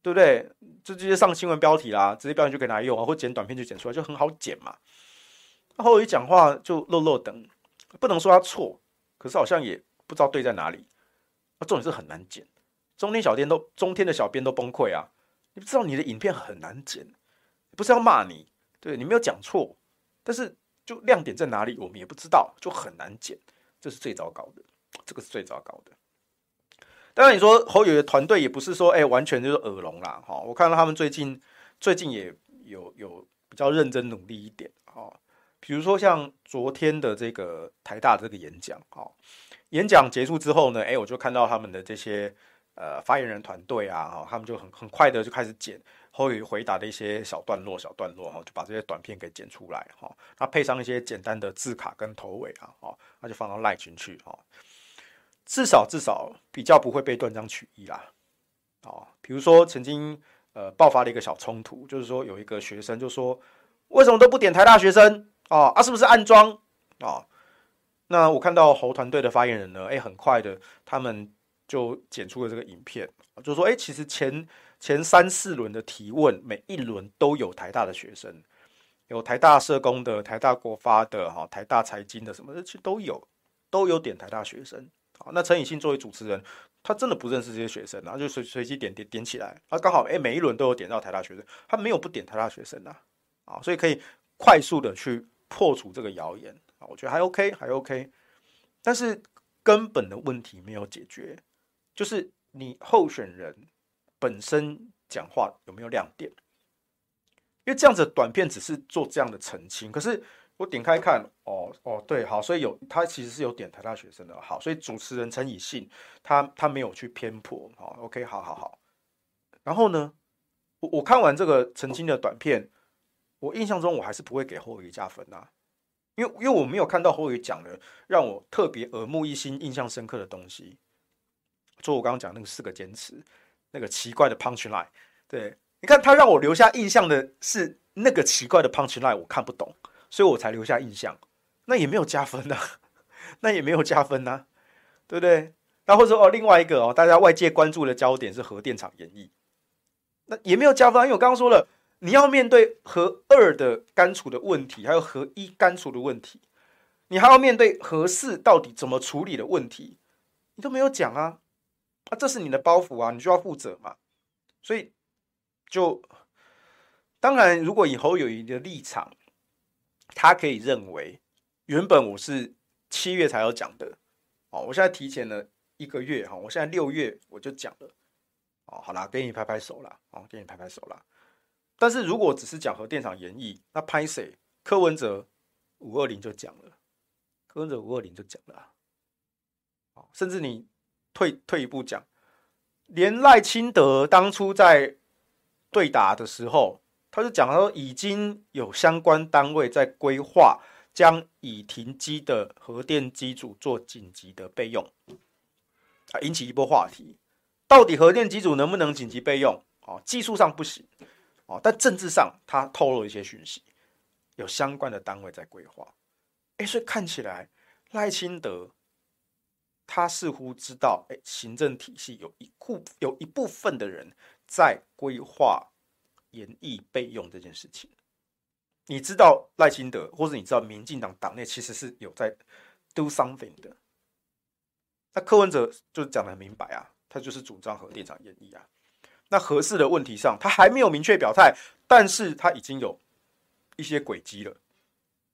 对不对？就直接上新闻标题啦，直接标题就可以拿来用啊，或剪短片就剪出来，就很好剪嘛。那侯友宜讲话就落落等，不能说他错，可是好像也不知道对在哪里。那重点是很难剪，中天小编都中天的小编都崩溃啊！你不知道你的影片很难剪，不是要骂你，对，你没有讲错，但是就亮点在哪里，我们也不知道，就很难剪，这是最糟糕的。这个是最糟糕的。当然，你说侯友的团队也不是说，哎，完全就是耳聋啦。哈，我看到他们最近最近也有有比较认真努力一点。哈，比如说像昨天的这个台大这个演讲，哈，演讲结束之后呢，哎，我就看到他们的这些呃发言人团队啊，哈，他们就很很快的就开始剪侯友宜回答的一些小段落、小段落，哈，就把这些短片给剪出来，哈，那配上一些简单的字卡跟头尾啊，哈，那就放到赖群去，哈。至少至少比较不会被断章取义啦，哦，比如说曾经呃爆发了一个小冲突，就是说有一个学生就说，为什么都不点台大学生啊？啊，是不是暗装啊？那我看到侯团队的发言人呢，哎，很快的他们就剪出了这个影片，就说哎，其实前前三四轮的提问，每一轮都有台大的学生，有台大社工的、台大国发的、哈台大财经的什么的，其实都有都有点台大学生。好，那陈以信作为主持人，他真的不认识这些学生，然后就随随机点点点起来，他刚好哎，每一轮都有点到台大学生，他没有不点台大学生呐，啊，所以可以快速的去破除这个谣言啊，我觉得还 OK，还 OK，但是根本的问题没有解决，就是你候选人本身讲话有没有亮点？因为这样子短片只是做这样的澄清，可是。我点开看，哦哦，对，好，所以有他其实是有点台大学生的，好，所以主持人陈以信他他没有去偏颇，好，OK，好好好。然后呢，我我看完这个澄清的短片，我印象中我还是不会给侯友加分呐，因为因为我没有看到侯友讲的让我特别耳目一新、印象深刻的东西。做我刚刚讲那个四个坚持，那个奇怪的 punch line，对，你看他让我留下印象的是那个奇怪的 punch line，我看不懂。所以我才留下印象，那也没有加分呐、那也没有加分呐、对不对？那或者说哦，另外一个哦，大家外界关注的焦点是核电厂演绎，那也没有加分、啊，因为我刚刚说了，你要面对核二的干储的问题，还有核一干储的问题，你还要面对核四到底怎么处理的问题，你都没有讲啊，啊，这是你的包袱啊，你就要负责嘛，所以就当然，如果以侯友宜的立场。他可以认为，原本我是七月才要讲的，哦，我现在提前了一个月哈，我现在六月我就讲了，哦，好啦，给你拍拍手啦，哦，给你拍拍手啦。但是如果只是讲核电厂延役，那拍谁？柯文哲五二零就讲了，柯文哲五二零就讲了，哦，甚至你退退一步讲，连赖清德当初在对打的时候。他就讲说，已经有相关单位在规划将已停机的核电机组做紧急的备用，啊，引起一波话题。到底核电机组能不能紧急备用？哦，技术上不行，哦，但政治上他透露一些讯息，有相关的单位在规划。哎，所以看起来赖清德他似乎知道，哎，行政体系有一部有一部分的人在规划。延役备用这件事情，你知道赖清德，或者你知道民进党党内其实是有在 do something 的。那柯文哲就讲得很明白啊，他就是主张核电厂延役啊。那核四的问题上，他还没有明确表态，但是他已经有一些轨迹了，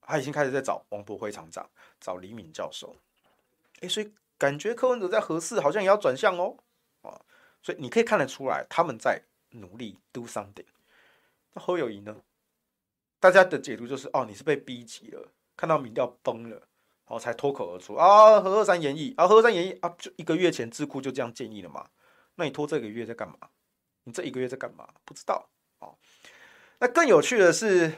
他已经开始在找王博辉厂长，找李敏教授。哎，所以感觉柯文哲在核四好像也要转向哦，啊，所以你可以看得出来，他们在努力 do something。那侯友宜呢？大家的解读就是哦，你是被逼急了，看到民调崩了，然后才脱口而出啊，何二三延役啊，何二三延役啊，就一个月前智库就这样建议了嘛。那你拖这个月在干嘛？你这一个月在干嘛？不知道哦。那更有趣的是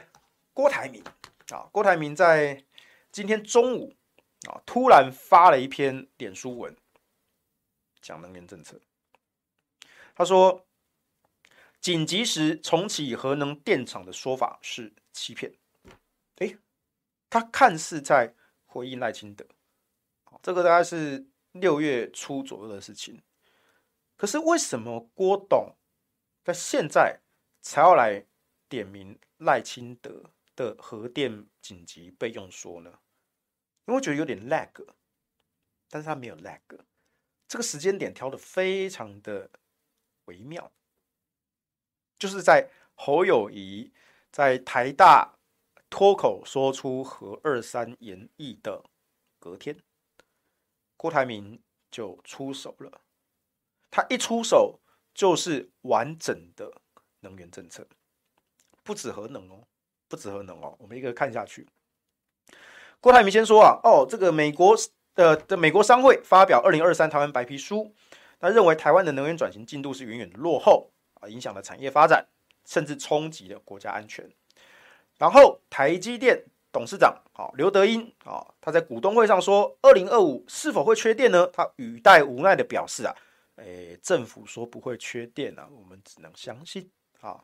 郭台铭啊，郭台铭在今天中午啊，突然发了一篇脸书文，讲能源政策。他说。紧急时重启核能电厂的说法是欺骗。诶，他看似在回应赖清德，这个大概是六月初左右的事情。可是为什么郭董在现在才要来点名赖清德的核电紧急备用说呢？因为我觉得有点 lag，但是他没有 lag，这个时间点挑得非常的微妙，就是在侯友谊在台大脱口说出核二三延役的隔天，郭台铭就出手了。他一出手就是完整的能源政策，不止核能哦，不止核能哦。我们一个看下去，郭台铭先说啊，哦，这个美国的的美国商会发表二零二三台湾白皮书，他认为台湾的能源转型进度是远远的落后啊，影响了产业发展，甚至冲击了国家安全。然后台积电董事长啊刘德音啊，他在股东会上说，二零二五是否会缺电呢？他语带无奈的表示啊。诶，政府说不会缺电啊，我们只能相信啊。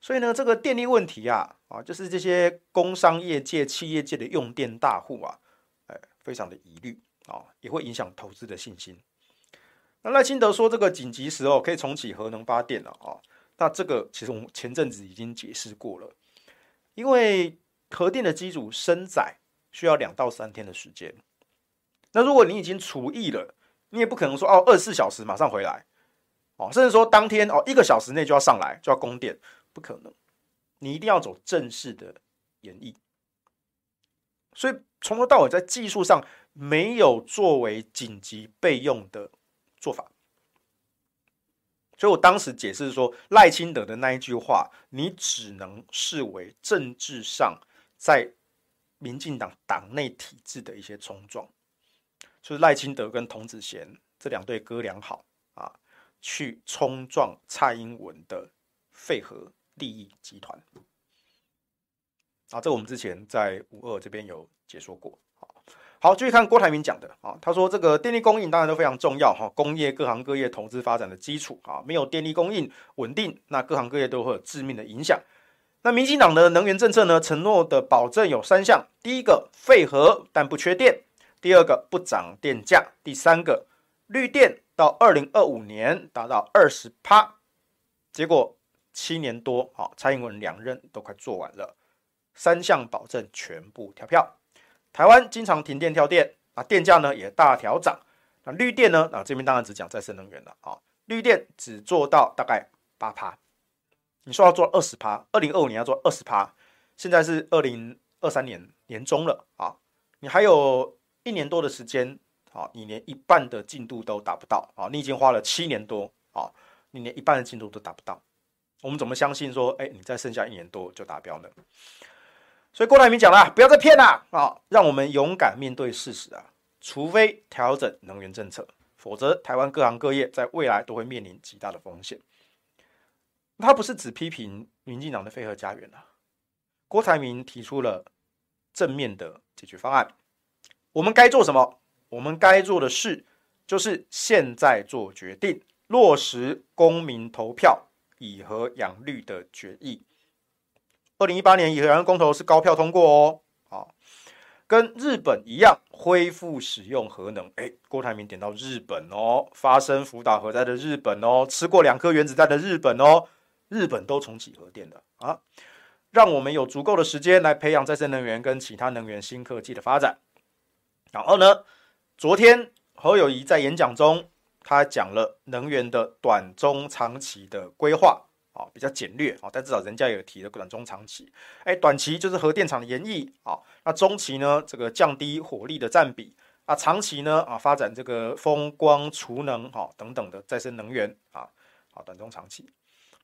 所以呢，这个电力问题啊，啊，就是这些工商业界、企业界的用电大户啊，诶，非常的疑虑啊，也会影响投资的信心。那赖清德说，这个紧急时候可以重启核能发电了啊。那这个其实我们前阵子已经解释过了，因为核电的机组升载需要两到三天的时间。那如果你已经除役了，你也不可能说哦，二十四小时马上回来，哦，甚至说当天哦，一个小时内就要上来就要供电，不可能。你一定要走正式的演绎，所以从头到尾在技术上没有作为紧急备用的做法。所以我当时解释说，赖清德的那一句话，你只能视为政治上在民进党党内体制的一些冲撞。就是赖清德跟童子贤这两对哥俩好啊，去冲撞蔡英文的废核利益集团啊，这我们之前在五二这边有解说过。好，好，继续看郭台铭讲的啊，他说这个电力供应当然都非常重要哈，工业各行各业投资发展的基础啊，没有电力供应稳定，那各行各业都会有致命的影响。那民进党的能源政策呢，承诺的保证有三项，第一个废核但不缺电。第二个不涨电价，第三个绿电到二零二五年达到二十趴，结果七年多，好，蔡英文两任都快做完了，三项保证全部跳票。台湾经常停电跳电，啊，电价呢也大调涨，那绿电呢，啊这边当然只讲再生能源了啊，绿电只做到大概八趴，你说要做二十趴，二零二五年要做二十趴，现在是二零二三年年中了啊，你还有。一年多的时间，啊，你连一半的进度都达不到，啊，你已经花了七年多，啊，你连一半的进度都达不到，我们怎么相信说，哎，你再剩下一年多就达标呢？所以郭台铭讲了，不要再骗了，啊，让我们勇敢面对事实啊，除非调整能源政策，否则台湾各行各业在未来都会面临极大的风险。他不是只批评民进党的废核家园啊，郭台铭提出了正面的解决方案。我们该做什么？我们该做的事就是现在做决定，落实公民投票以核养绿的决议。二零一八年以核养绿公投是高票通过哦，好，跟日本一样恢复使用核能。哎，郭台铭点到日本哦，发生福岛核灾的日本哦，吃过两颗原子弹的日本哦，日本都重启核电了。啊，让我们有足够的时间来培养再生能源跟其他能源新科技的发展。然后呢，昨天侯友谊在演讲中，他讲了能源的短中长期的规划啊，比较简略啊，但至少人家有提了短中长期。哎，短期就是核电厂的延役啊，那中期呢，这个降低火力的占比啊，长期呢啊，发展这个风光储能哈等等的再生能源啊，好，短中长期，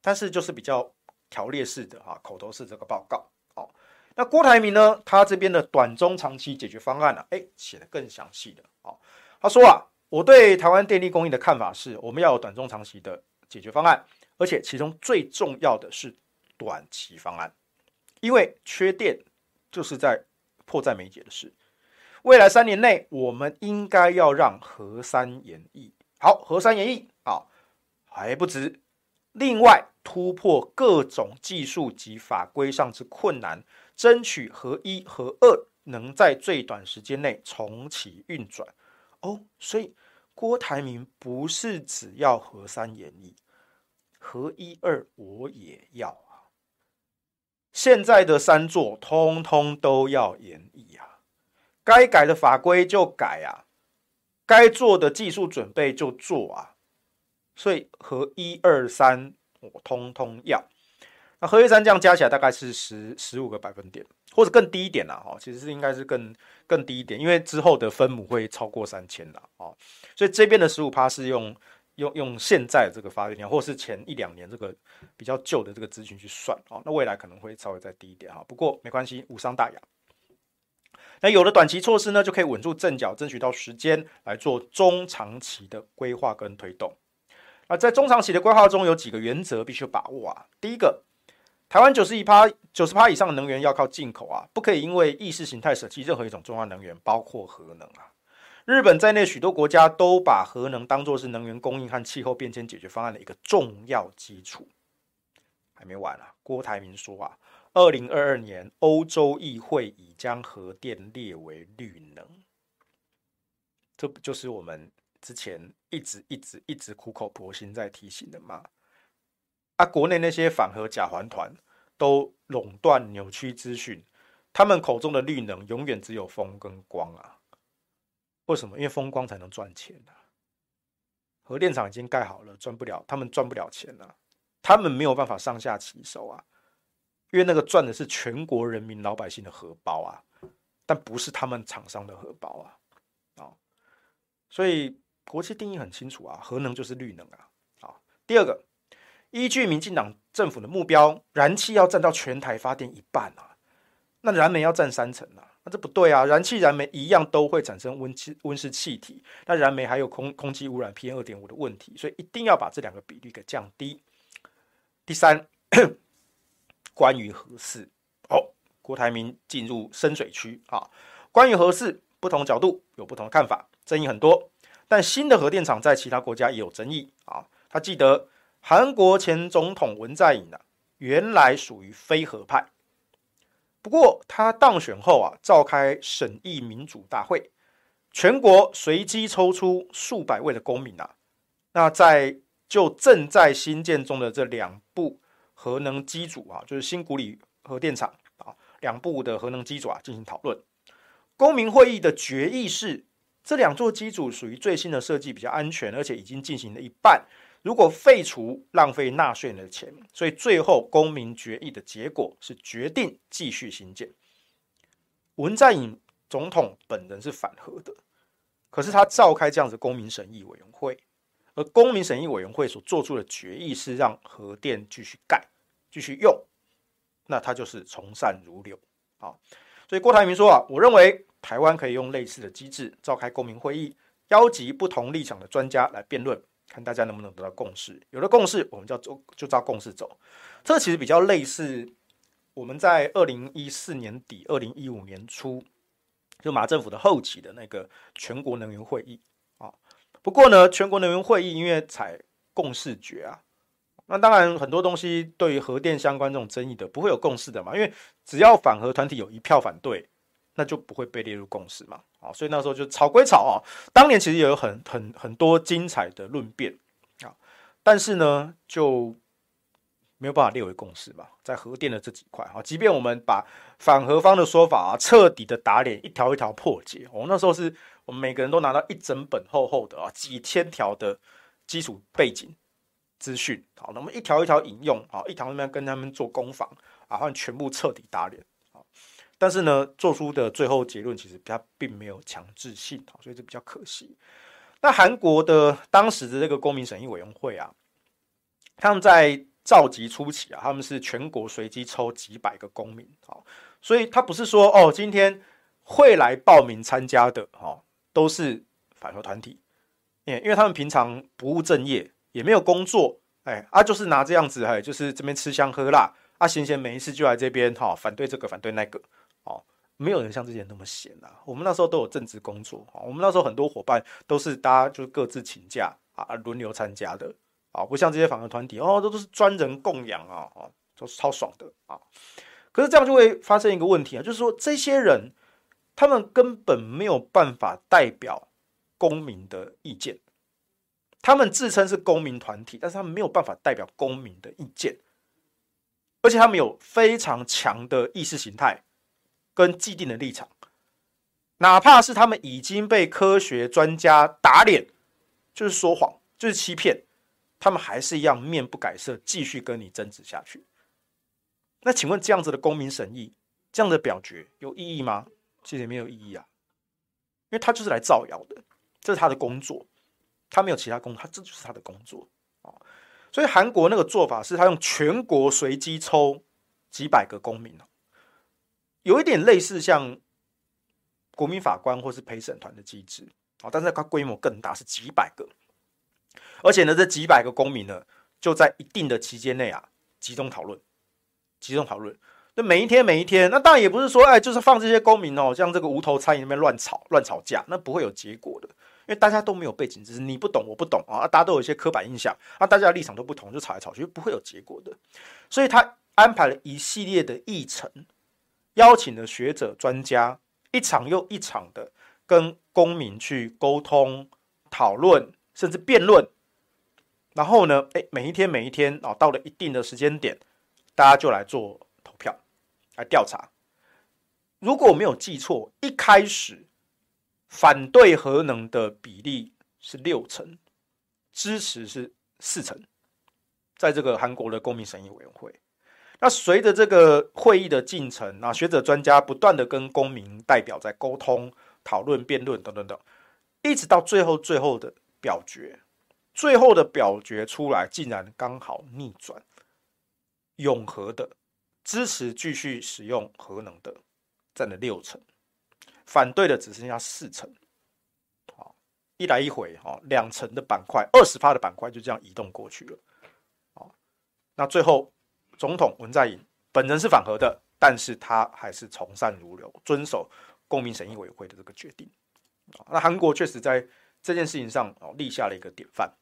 但是就是比较条列式的啊，口头式这个报告。那郭台铭呢？他这边的短中长期解决方案呢、啊？哎，写得更详细的啊。他说啊，我对台湾电力供应的看法是，我们要有短中长期的解决方案，而且其中最重要的是短期方案，因为缺电就是在迫在眉睫的事。未来三年内，我们应该要让核三延役。好，核三延役啊，还不止。另外，突破各种技术及法规上之困难。争取核一、核二能在最短时间内重启运转哦，所以郭台铭不是只要核三演绎，核一二我也要啊！现在的三座通通都要演绎啊！该改的法规就改啊，该做的技术准备就做啊！所以核一二三我通通要。那核一三这样加起来大概是十十五个百分点。或者更低一点啦，哈，其实是应该是更更低一点，因为之后的分母会超过三千啦，哦，所以这边的十五趴是用用用现在这个发电量，或是前一两年这个比较旧的这个资讯去算，哦，那未来可能会稍微再低一点哈，不过没关系，无伤大雅。那有了短期措施呢，就可以稳住阵脚，争取到时间来做中长期的规划跟推动。那在中长期的规划中，有几个原则必须把握啊，第一个。台湾九十一趴、九十趴以上的能源要靠进口啊，不可以因为意识形态舍弃任何一种重要能源，包括核能啊。日本在内许多国家都把核能当作是能源供应和气候变迁解决方案的一个重要基础。还没完啊，郭台铭说啊，二零二二年欧洲议会已将核电列为绿能，这不就是我们之前一直、一直、一直苦口婆心在提醒的吗？啊，国内那些反核假环团都垄断扭曲资讯，他们口中的绿能永远只有风跟光啊！为什么？因为风光才能赚钱啊！核电厂已经盖好了，赚不了，他们赚不了钱了，他们没有办法上下其手啊！因为那个赚的是全国人民老百姓的荷包啊，但不是他们厂商的荷包啊！啊，所以国际定义很清楚啊，核能就是绿能啊！好，第二个。依据民进党政府的目标，燃气要占到全台发电一半啊，那燃煤要占三成啊，那这不对啊！燃气、燃煤一样都会产生温气、温室气体，那燃煤还有空空气污染 PM 二点五的问题，所以一定要把这两个比例给降低。第三，关于核四，哦，郭台铭进入深水区啊。关于核四，不同角度有不同的看法，争议很多，但新的核电厂在其他国家也有争议啊。他记得。韩国前总统文在寅啊，原来属于非核派，不过他当选后啊，召开审议民主大会，全国随机抽出数百位的公民啊，那在就正在新建中的这两部核能机组啊，就是新古里核电厂啊，两部的核能机组啊进行讨论。公民会议的决议是，这两座机组属于最新的设计，比较安全，而且已经进行了一半。如果废除，浪费纳税人的钱，所以最后公民决议的结果是决定继续兴建。文在寅总统本人是反核的，可是他召开这样子公民审议委员会，而公民审议委员会所做出的决议是让核电继续盖、继续用，那他就是从善如流啊。所以郭台铭说啊，我认为台湾可以用类似的机制召开公民会议，邀集不同立场的专家来辩论。看大家能不能得到共识，有了共识，我们就要走，就照共识走。这其实比较类似我们在二零一四年底、二零一五年初，就马政府的后期的那个全国能源会议啊。不过呢，全国能源会议因为采共识决啊，那当然很多东西对于核电相关这种争议的不会有共识的嘛，因为只要反核团体有一票反对。那就不会被列入共识嘛，啊，所以那时候就吵归吵啊，当年其实也有很很很多精彩的论辩啊，但是呢就没有办法列为共识嘛，在核电的这几块啊，即便我们把反核方的说法啊彻底的打脸，一条一条破解，我那时候是我们每个人都拿到一整本厚厚的啊几千条的基础背景资讯，好，那么一条一条引用啊，一条一条跟他们做攻防啊，然后全部彻底打脸。但是呢，做出的最后结论其实它并没有强制性，所以这比较可惜。那韩国的当时的这个公民审议委员会啊，他们在召集初期啊，他们是全国随机抽几百个公民啊，所以他不是说哦，今天会来报名参加的哦，都是反核团体，因为他们平常不务正业，也没有工作，哎啊，就是拿这样子，哎，就是这边吃香喝辣，啊，闲闲没事就来这边哈，反对这个，反对那个。哦，没有人像之前那么闲啊。我们那时候都有正职工作啊。我们那时候很多伙伴都是大家就各自请假啊，轮流参加的啊，不像这些反核团体哦，都都是专人供养啊，哦，都是超爽的啊。可是这样就会发生一个问题啊，就是说这些人他们根本没有办法代表公民的意见他们自称是公民团体，但是他们没有办法代表公民的意见，而且他们有非常强的意识形态跟既定的立场，哪怕是他们已经被科学专家打脸，就是说谎，就是欺骗，他们还是一样面不改色，继续跟你争执下去。那请问这样子的公民审议，这样的表决有意义吗？其实没有意义啊，因为他就是来造谣的，这是他的工作，他没有其他工作，他这就是他的工作啊。所以韩国那个做法是他用全国随机抽几百个公民，有一点类似像国民法官或是陪审团的机制啊，但是它规模更大，是几百个，而且呢，这几百个公民呢，就在一定的期间内啊，集中讨论。集中讨论，那每一天每一天，那当然也不是说，哎，就是放这些公民哦，像这个无头苍蝇那边乱吵乱吵架，那不会有结果的，因为大家都没有背景知识，你不懂我不懂啊，大家都有一些刻板印象，啊，大家的立场都不同，就吵来吵去，不会有结果的。所以他安排了一系列的议程，邀请了学者专家，一场又一场的跟公民去沟通、讨论，甚至辩论。然后呢，哎，每一天每一天啊，到了一定的时间点。大家就来做投票，来调查。如果我没有记错，一开始反对核能的比例是六成，支持是四成，在这个韩国的公民审议委员会。那随着这个会议的进程，啊，学者专家不断的跟公民代表在沟通、讨论、辩论等等等，一直到最后最后的表决，最后的表决出来，竟然刚好逆转。永和的支持继续使用核能的占了六成，反对的只剩下四成。好，一来一回，哈，两成的板块，二十趴的板块就这样移动过去了。好，那最后总统文在寅本人是反核的，但是他还是从善如流，遵守公民审议委员会的这个决定。那韩国确实在这件事情上哦立下了一个典范。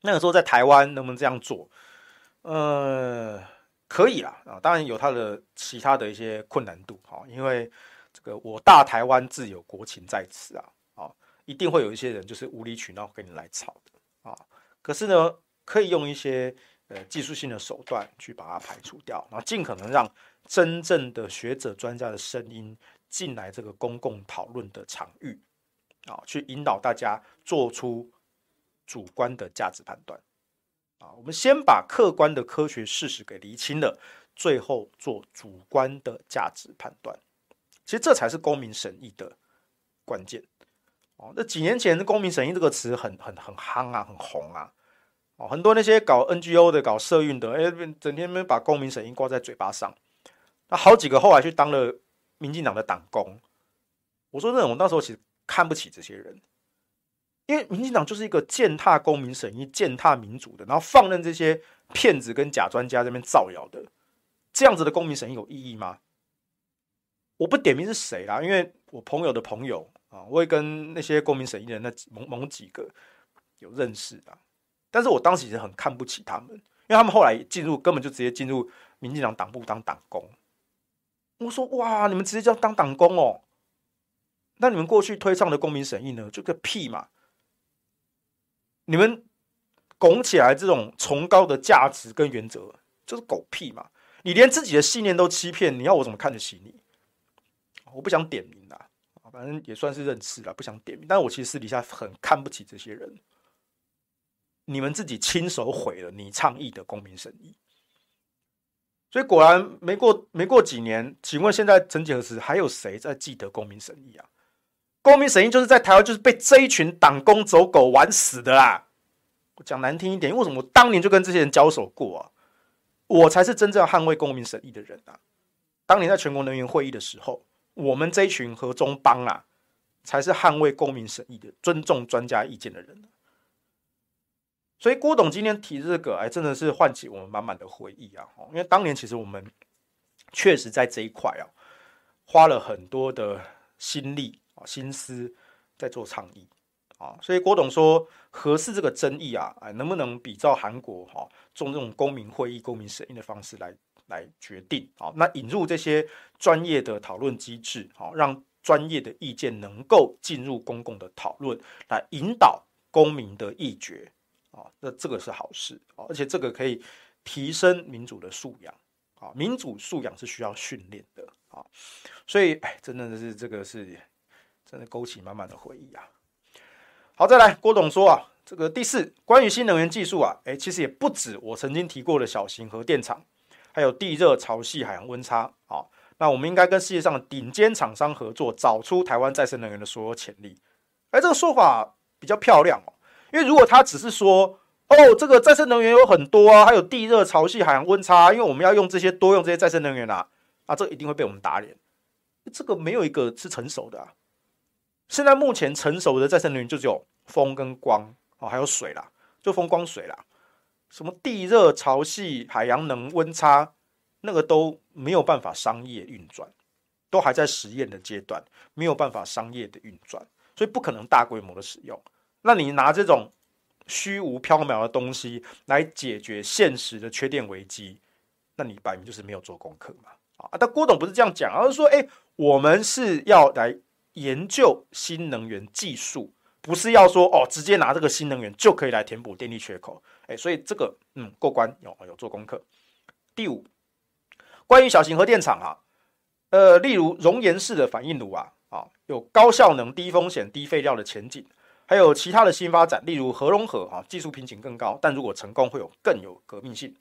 那个时候在台湾能不能这样做？呃，可以啦啊，当然有它的其他的一些困难度哈，因为这个我大台湾自有国情在此啊，啊，一定会有一些人就是无理取闹跟你来吵的啊。可是呢，可以用一些呃技术性的手段去把它排除掉，然后尽可能让真正的学者专家的声音进来这个公共讨论的场域啊，去引导大家做出主观的价值判断。啊，我们先把客观的科学事实给厘清了，最后做主观的价值判断。其实这才是公民审议的关键。哦，那几年前的公民审议这个词很很很夯啊，很红啊。哦，很多那些搞 NGO 的、搞社运的，哎，整天没把公民审议挂在嘴巴上。那好几个后来去当了民进党的党工。我说那种，我那时候其实看不起这些人。因为民进党就是一个践踏公民审议、践踏民主的，然后放任这些骗子跟假专家这边造谣的，这样子的公民审议有意义吗？我不点名是谁啦，因为我朋友的朋友啊，我也跟那些公民审议的那某某几个有认识啊，但是我当时其实很看不起他们，因为他们后来进入根本就直接进入民进党党部当党工。我说哇，你们直接叫当党工哦？那你们过去推倡的公民审议呢？就个屁嘛！你们拱起来这种崇高的价值跟原则，就是狗屁嘛！你连自己的信念都欺骗，你要我怎么看得起你？我不想点名啦，反正也算是认识了，不想点名。但我其实私底下很看不起这些人。你们自己亲手毁了你倡议的公民审议，所以果然没过没过几年，请问现在曾几何时还有谁在记得公民审议啊？公民审议就是在台湾，就是被这一群党工走狗玩死的啦。我讲难听一点，为什么我当年就跟这些人交手过啊？我才是真正捍卫公民审议的人啊！当年在全国能源会议的时候，我们这一群和中帮啊，才是捍卫公民审议的、尊重专家意见的人。所以郭董今天提这个，哎，真的是唤起我们满满的回忆啊！因为当年其实我们确实在这一块啊，花了很多的心力啊。心思在做倡议啊，所以郭董说，核四这个争议啊，哎，能不能比照韩国哈，用这种公民会议、公民审议的方式来来决定啊？那引入这些专业的讨论机制，好，让专业的意见能够进入公共的讨论，来引导公民的议决啊，那这个是好事啊，而且这个可以提升民主的素养啊，民主素养是需要训练的啊，所以哎，真的是这个是真的勾起满满的回忆啊。好，再来郭董说啊，这个第四关于新能源技术啊，哎，其实也不止我曾经提过的小型核电厂，还有地热、潮汐、海洋温差啊。那我们应该跟世界上的顶尖厂商合作，找出台湾再生能源的所有潜力。哎，这个说法比较漂亮哦，因为如果他只是说，哦，这个再生能源有很多啊，还有地热、潮汐、海洋温差，因为我们要用这些，多用这些再生能源啊，啊，这一定会被我们打脸。这个没有一个是成熟的啊。现在目前成熟的再生能源就只有风跟光啊，还有水啦，就风光水啦，什么地热、潮汐、海洋能、温差。那个都没有办法商业运转，都还在实验的阶段，没有办法商业的运转，所以不可能大规模的使用。那你拿这种虚无缥缈的东西来解决现实的缺电危机，那你摆明就是没有做功课嘛。啊，但郭董不是这样讲，而是说，哎，我们是要来研究新能源技术，不是要说哦，直接拿这个新能源就可以来填补电力缺口。哎，所以这个嗯过关有有做功课。第五。关于小型核电厂啊，呃，例如熔岩式的反应炉啊，啊，有高效能、低风险、低废料的前景，还有其他的新发展，例如核融合啊，技术瓶颈更高，但如果成功，会有更有革命性。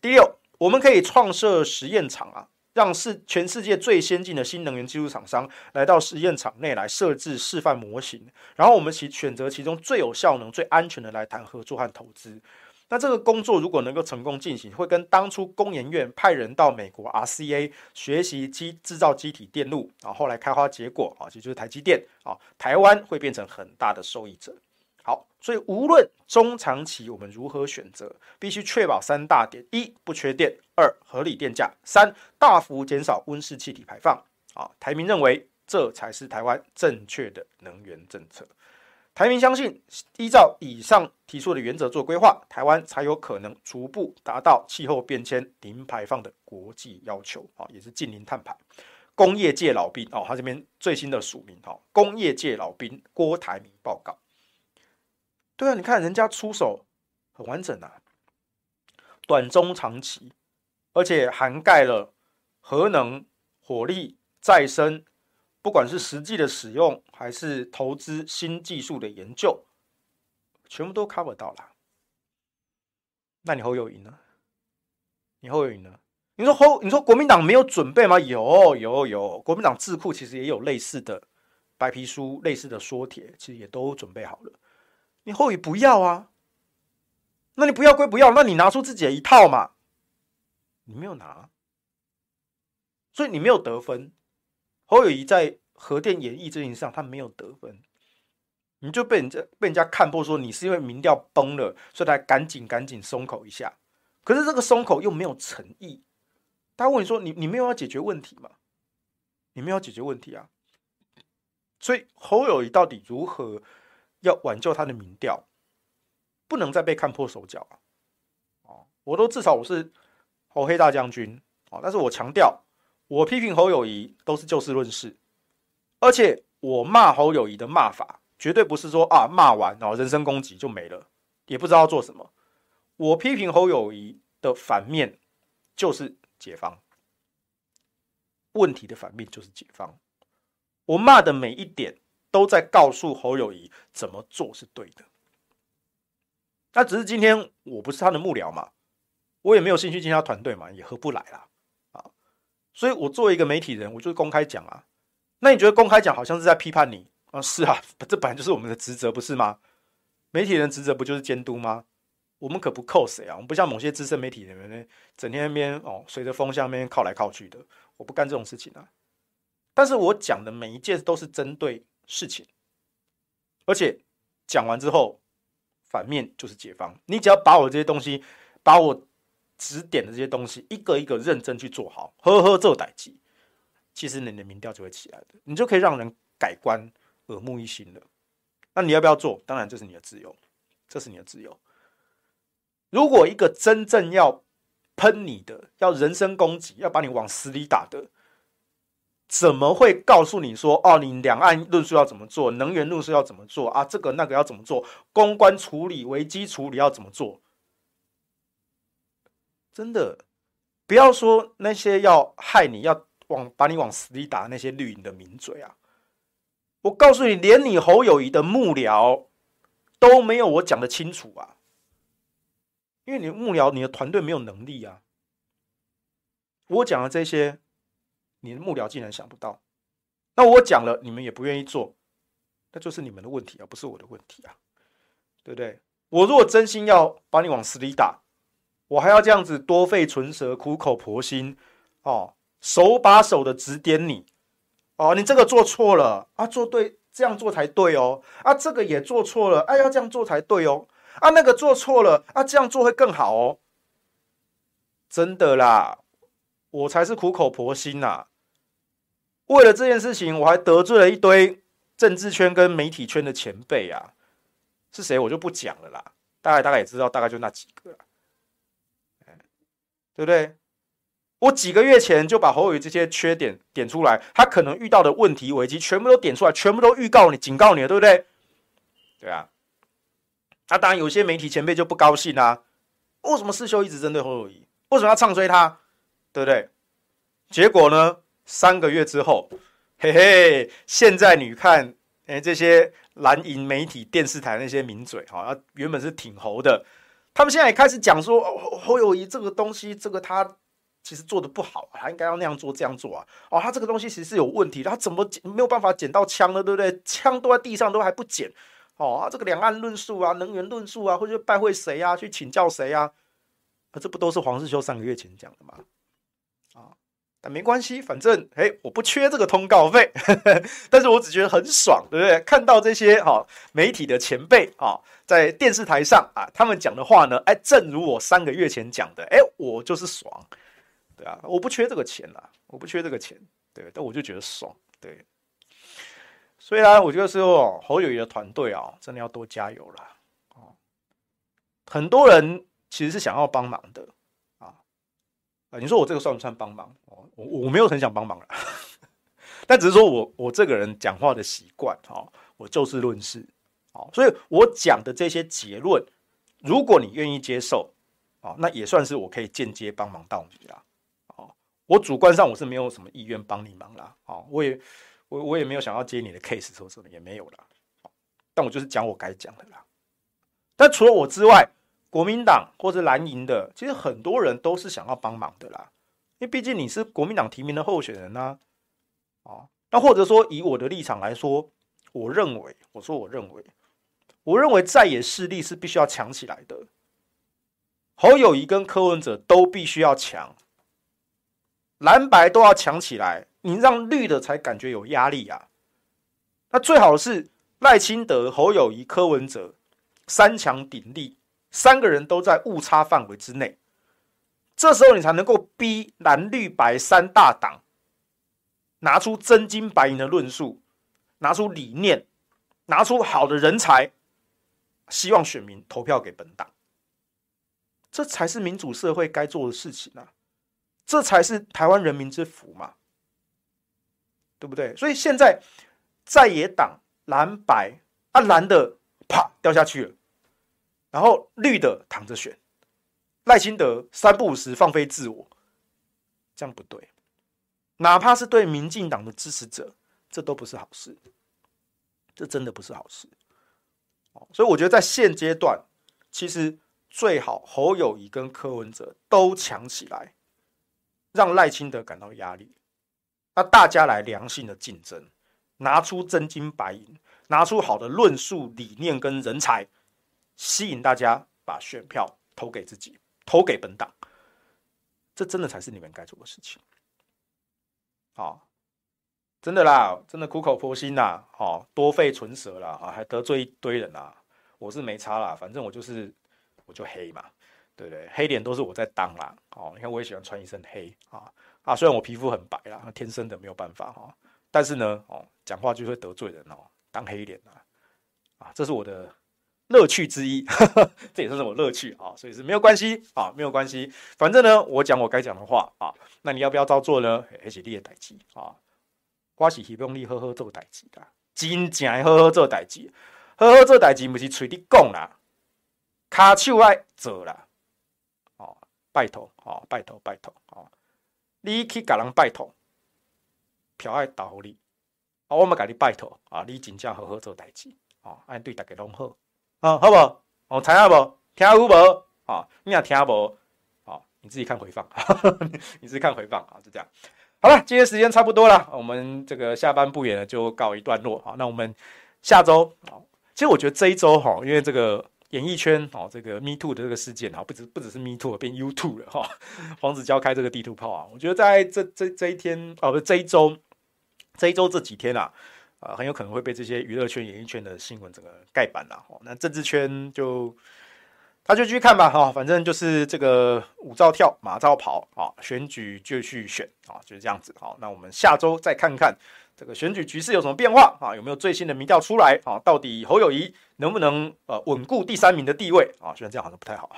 第六，我们可以创设实验场啊，让世全世界最先进的新能源技术厂商来到实验场内来设置示范模型，然后我们其选择其中最有效能、最安全的来谈合作和投资。那这个工作如果能够成功进行，会跟当初工研院派人到美国 RCA 学习机制造机体电路啊，后来开花结果啊，也就是台积电啊，台湾会变成很大的受益者。好，所以无论中长期我们如何选择，必须确保三大点：一、不缺电；二、合理电价；三、大幅减少温室气体排放。啊，台民认为这才是台湾正确的能源政策。台民相信，依照以上提出的原则做规划，台湾才有可能逐步达到气候变迁零排放的国际要求啊，也是净零碳排。工业界老兵哦，他这边最新的署名哈，工业界老兵郭台铭报告。对啊，你看人家出手很完整啊，短中长期，而且涵盖了核能、火力、再生。不管是实际的使用，还是投资新技术的研究，全部都 cover 到了。那你侯友宜呢？你侯友宜呢？你说侯，你说国民党没有准备吗？有有有，国民党智库其实也有类似的白皮书、类似的说帖，其实也都准备好了。你侯友宜不要啊？那你不要归不要，那你拿出自己的一套嘛？你没有拿，所以你没有得分。侯友宜在核电演绎这件事上，他没有得分，你就被人家被人家看破，说你是因为民调崩了，所以才赶紧赶紧松口一下。可是这个松口又没有诚意。他问你说：“你你没有要解决问题吗？你没有要解决问题啊？”所以侯友宜到底如何要挽救他的民调，不能再被看破手脚啊！哦，我都至少我是侯黑大将军哦，但是我强调。我批评侯友宜都是就事论事，而且我骂侯友宜的骂法绝对不是说啊骂完然后人身攻击就没了，也不知道做什么。我批评侯友宜的反面就是解方，问题的反面就是解方。我骂的每一点都在告诉侯友宜怎么做是对的。那只是今天我不是他的幕僚嘛，我也没有兴趣进他团队嘛，也合不来啦。所以，我作为一个媒体人，我就是公开讲啊。那你觉得公开讲好像是在批判你啊？是啊，这本来就是我们的职责，不是吗？媒体人职责不就是监督吗？我们可不扣谁啊？我们不像某些资深媒体人员呢，整天那边哦，随着风向那边靠来靠去的。我不干这种事情啊。但是我讲的每一件都是针对事情，而且讲完之后，反面就是解方。你只要把我这些东西，把我。指点的这些东西，一个一个认真去做好，呵呵做代志，其实你的民调就会起来的，你就可以让人改观、耳目一新了。那你要不要做？当然这是你的自由，这是你的自由。如果一个真正要喷你的、要人身攻击、要把你往死里打的，怎么会告诉你说哦，你两岸论述要怎么做，能源论述要怎么做啊？这个那个要怎么做？公关处理、危机处理要怎么做？真的，不要说那些要害你要往把你往死里打那些绿营的名嘴啊！我告诉你，连你侯友谊的幕僚都没有我讲的清楚啊！因为你幕僚，你的团队没有能力啊！我讲的这些，你的幕僚竟然想不到，那我讲了，你们也不愿意做，那就是你们的问题啊，不是我的问题啊，对不对？我如果真心要把你往死里打，我还要这样子多费唇舌、苦口婆心哦，手把手的指点你哦，你这个做错了啊，做对，这样做才对哦，啊，这个也做错了，哎、啊，要这样做才对哦，啊，那个做错了，啊，这样做会更好哦，真的啦。我才是苦口婆心呐、为了这件事情，我还得罪了一堆政治圈跟媒体圈的前辈啊！是谁我就不讲了啦，大概大概也知道，大概就那几个，对不对？我几个月前就把侯友宜这些缺点点出来，他可能遇到的问题危机全部都点出来，全部都预告你、警告你了，对不对？对啊。那、当然，有些媒体前辈就不高兴啊！为什么世修一直针对侯友宜？为什么要唱衰他？对不对？结果呢？三个月之后，嘿嘿，现在你看，哎，这些蓝营媒体、电视台那些名嘴，哈，原本是挺侯的，他们现在也开始讲说，哦，侯友谊这个东西，这个他其实做的不好，他应该要那样做、这样做啊。哦，他这个东西其实是有问题的，他怎么没有办法捡到枪呢？对不对？枪都在地上，都还不捡。哦，啊，这个两岸论述啊，能源论述啊，或者拜会谁啊，去请教谁啊？这不都是黄世修三个月前讲的吗？但没关系，反正哎，我不缺这个通告费，但是我只觉得很爽，对不对？看到这些哈、哦、媒体的前辈啊、哦，在电视台上啊，他们讲的话呢，哎，正如我三个月前讲的，哎，我就是爽，对啊，我不缺这个钱啦，我不缺这个钱，对，但我就觉得爽，对。所以呢，我觉得说侯友宜的团队啊，真的要多加油了，哦，很多人其实是想要帮忙的。啊，你说我这个算不算帮忙？哦，我我没有很想帮忙了，但只是说我我这个人讲话的习惯，哈，我就事论事，好，所以我讲的这些结论，如果你愿意接受，啊，那也算是我可以间接帮忙到你啦，哦，我主观上我是没有什么意愿帮你忙啦，哦，我也我我也没有想要接你的 case 说什么也没有啦，但我就是讲我该讲的啦，但除了我之外。国民党或者蓝营的，其实很多人都是想要帮忙的啦，因为毕竟你是国民党提名的候选人呐，啊，那或者说以我的立场来说，我认为，我说我认为，我认为在野势力是必须要强起来的，侯友宜跟柯文哲都必须要强，蓝白都要强起来，你让绿的才感觉有压力啊，那最好是赖清德、侯友宜、柯文哲三强鼎立。三个人都在误差范围之内，这时候你才能够逼蓝绿白三大党拿出真金白银的论述，拿出理念，拿出好的人才，希望选民投票给本党。这才是民主社会该做的事情啊！这才是台湾人民之福嘛，对不对？所以现在在野党蓝白啊，蓝的啪掉下去了。然后绿的躺着选，赖清德三不五时放飞自我，这样不对。哪怕是对民进党的支持者，这都不是好事，这真的不是好事。所以我觉得在现阶段，其实最好侯友宜跟柯文哲都强起来，让赖清德感到压力。那大家来良性的竞争，拿出真金白银，拿出好的论述、理念跟人才。吸引大家把选票投给自己，投给本党，这真的才是你们该做的事情。好，真的啦，真的苦口婆心呐，好，多费唇舌啦，啊，还得罪一堆人啦，我是没差啦，反正我就是我就黑嘛，对不对？黑脸都是我在当啦，哦，你看我也喜欢穿一身黑啊啊，虽然我皮肤很白啦，天生的没有办法哈，但是呢，哦，讲话就会得罪人哦，当黑脸啊，啊，这是我的。乐趣之一，呵呵，这也算是我乐趣啊，所以是没有关系啊，没有关系。反正呢，我讲我该讲的话啊，那你要不要照做呢？还是你的代志啊。我是希望你好好做代志啦，真正好好做代志，好好做代志，不是嘴里讲啦，骹手爱做啦。哦，拜托，哦，拜托，拜托，哦，你去甲人拜托，票爱投互你，啊，我们甲你拜托，啊，你真正好好做代志，哦，安对大家拢好，啊，好无？哦，知影无？听有无？啊，你若听无？你自己看回放，你自己看回放啊，就这样。好了，今天时间差不多了，我们这个下班不远了，就告一段落啊。那我们下周啊，其实我觉得这一周哈，因为这个演艺圈哦，这个 Me Too 的这个事件啊，不止不只是 Me Too 变 You Too 了哈。黄子佼开这个地图炮啊，我觉得在这这这一天哦，不是这一周，这一周这几天啊，啊，很有可能会被这些娱乐圈、演艺圈的新闻整个盖板了。哦那政治圈就。他就继续看吧，哈，反正就是这个舞照跳，马照跑，啊，选举就去选，啊，就是这样子，好，那我们下周再看看这个选举局势有什么变化，啊，有没有最新的民调出来，啊，到底侯友谊能不能呃稳固第三名的地位，啊，虽然这样好像不太好，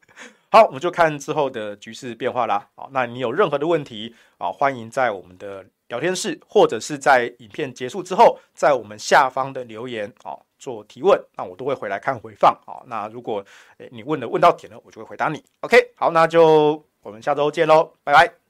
好，我们就看之后的局势变化啦，好，那你有任何的问题，啊，欢迎在我们的聊天室，或者是在影片结束之后，在我们下方的留言，哦。做提问，那我都会回来看回放。好，那如果诶你问的问到点了，我就会回答你。OK，好，那就我们下周见喽，拜拜。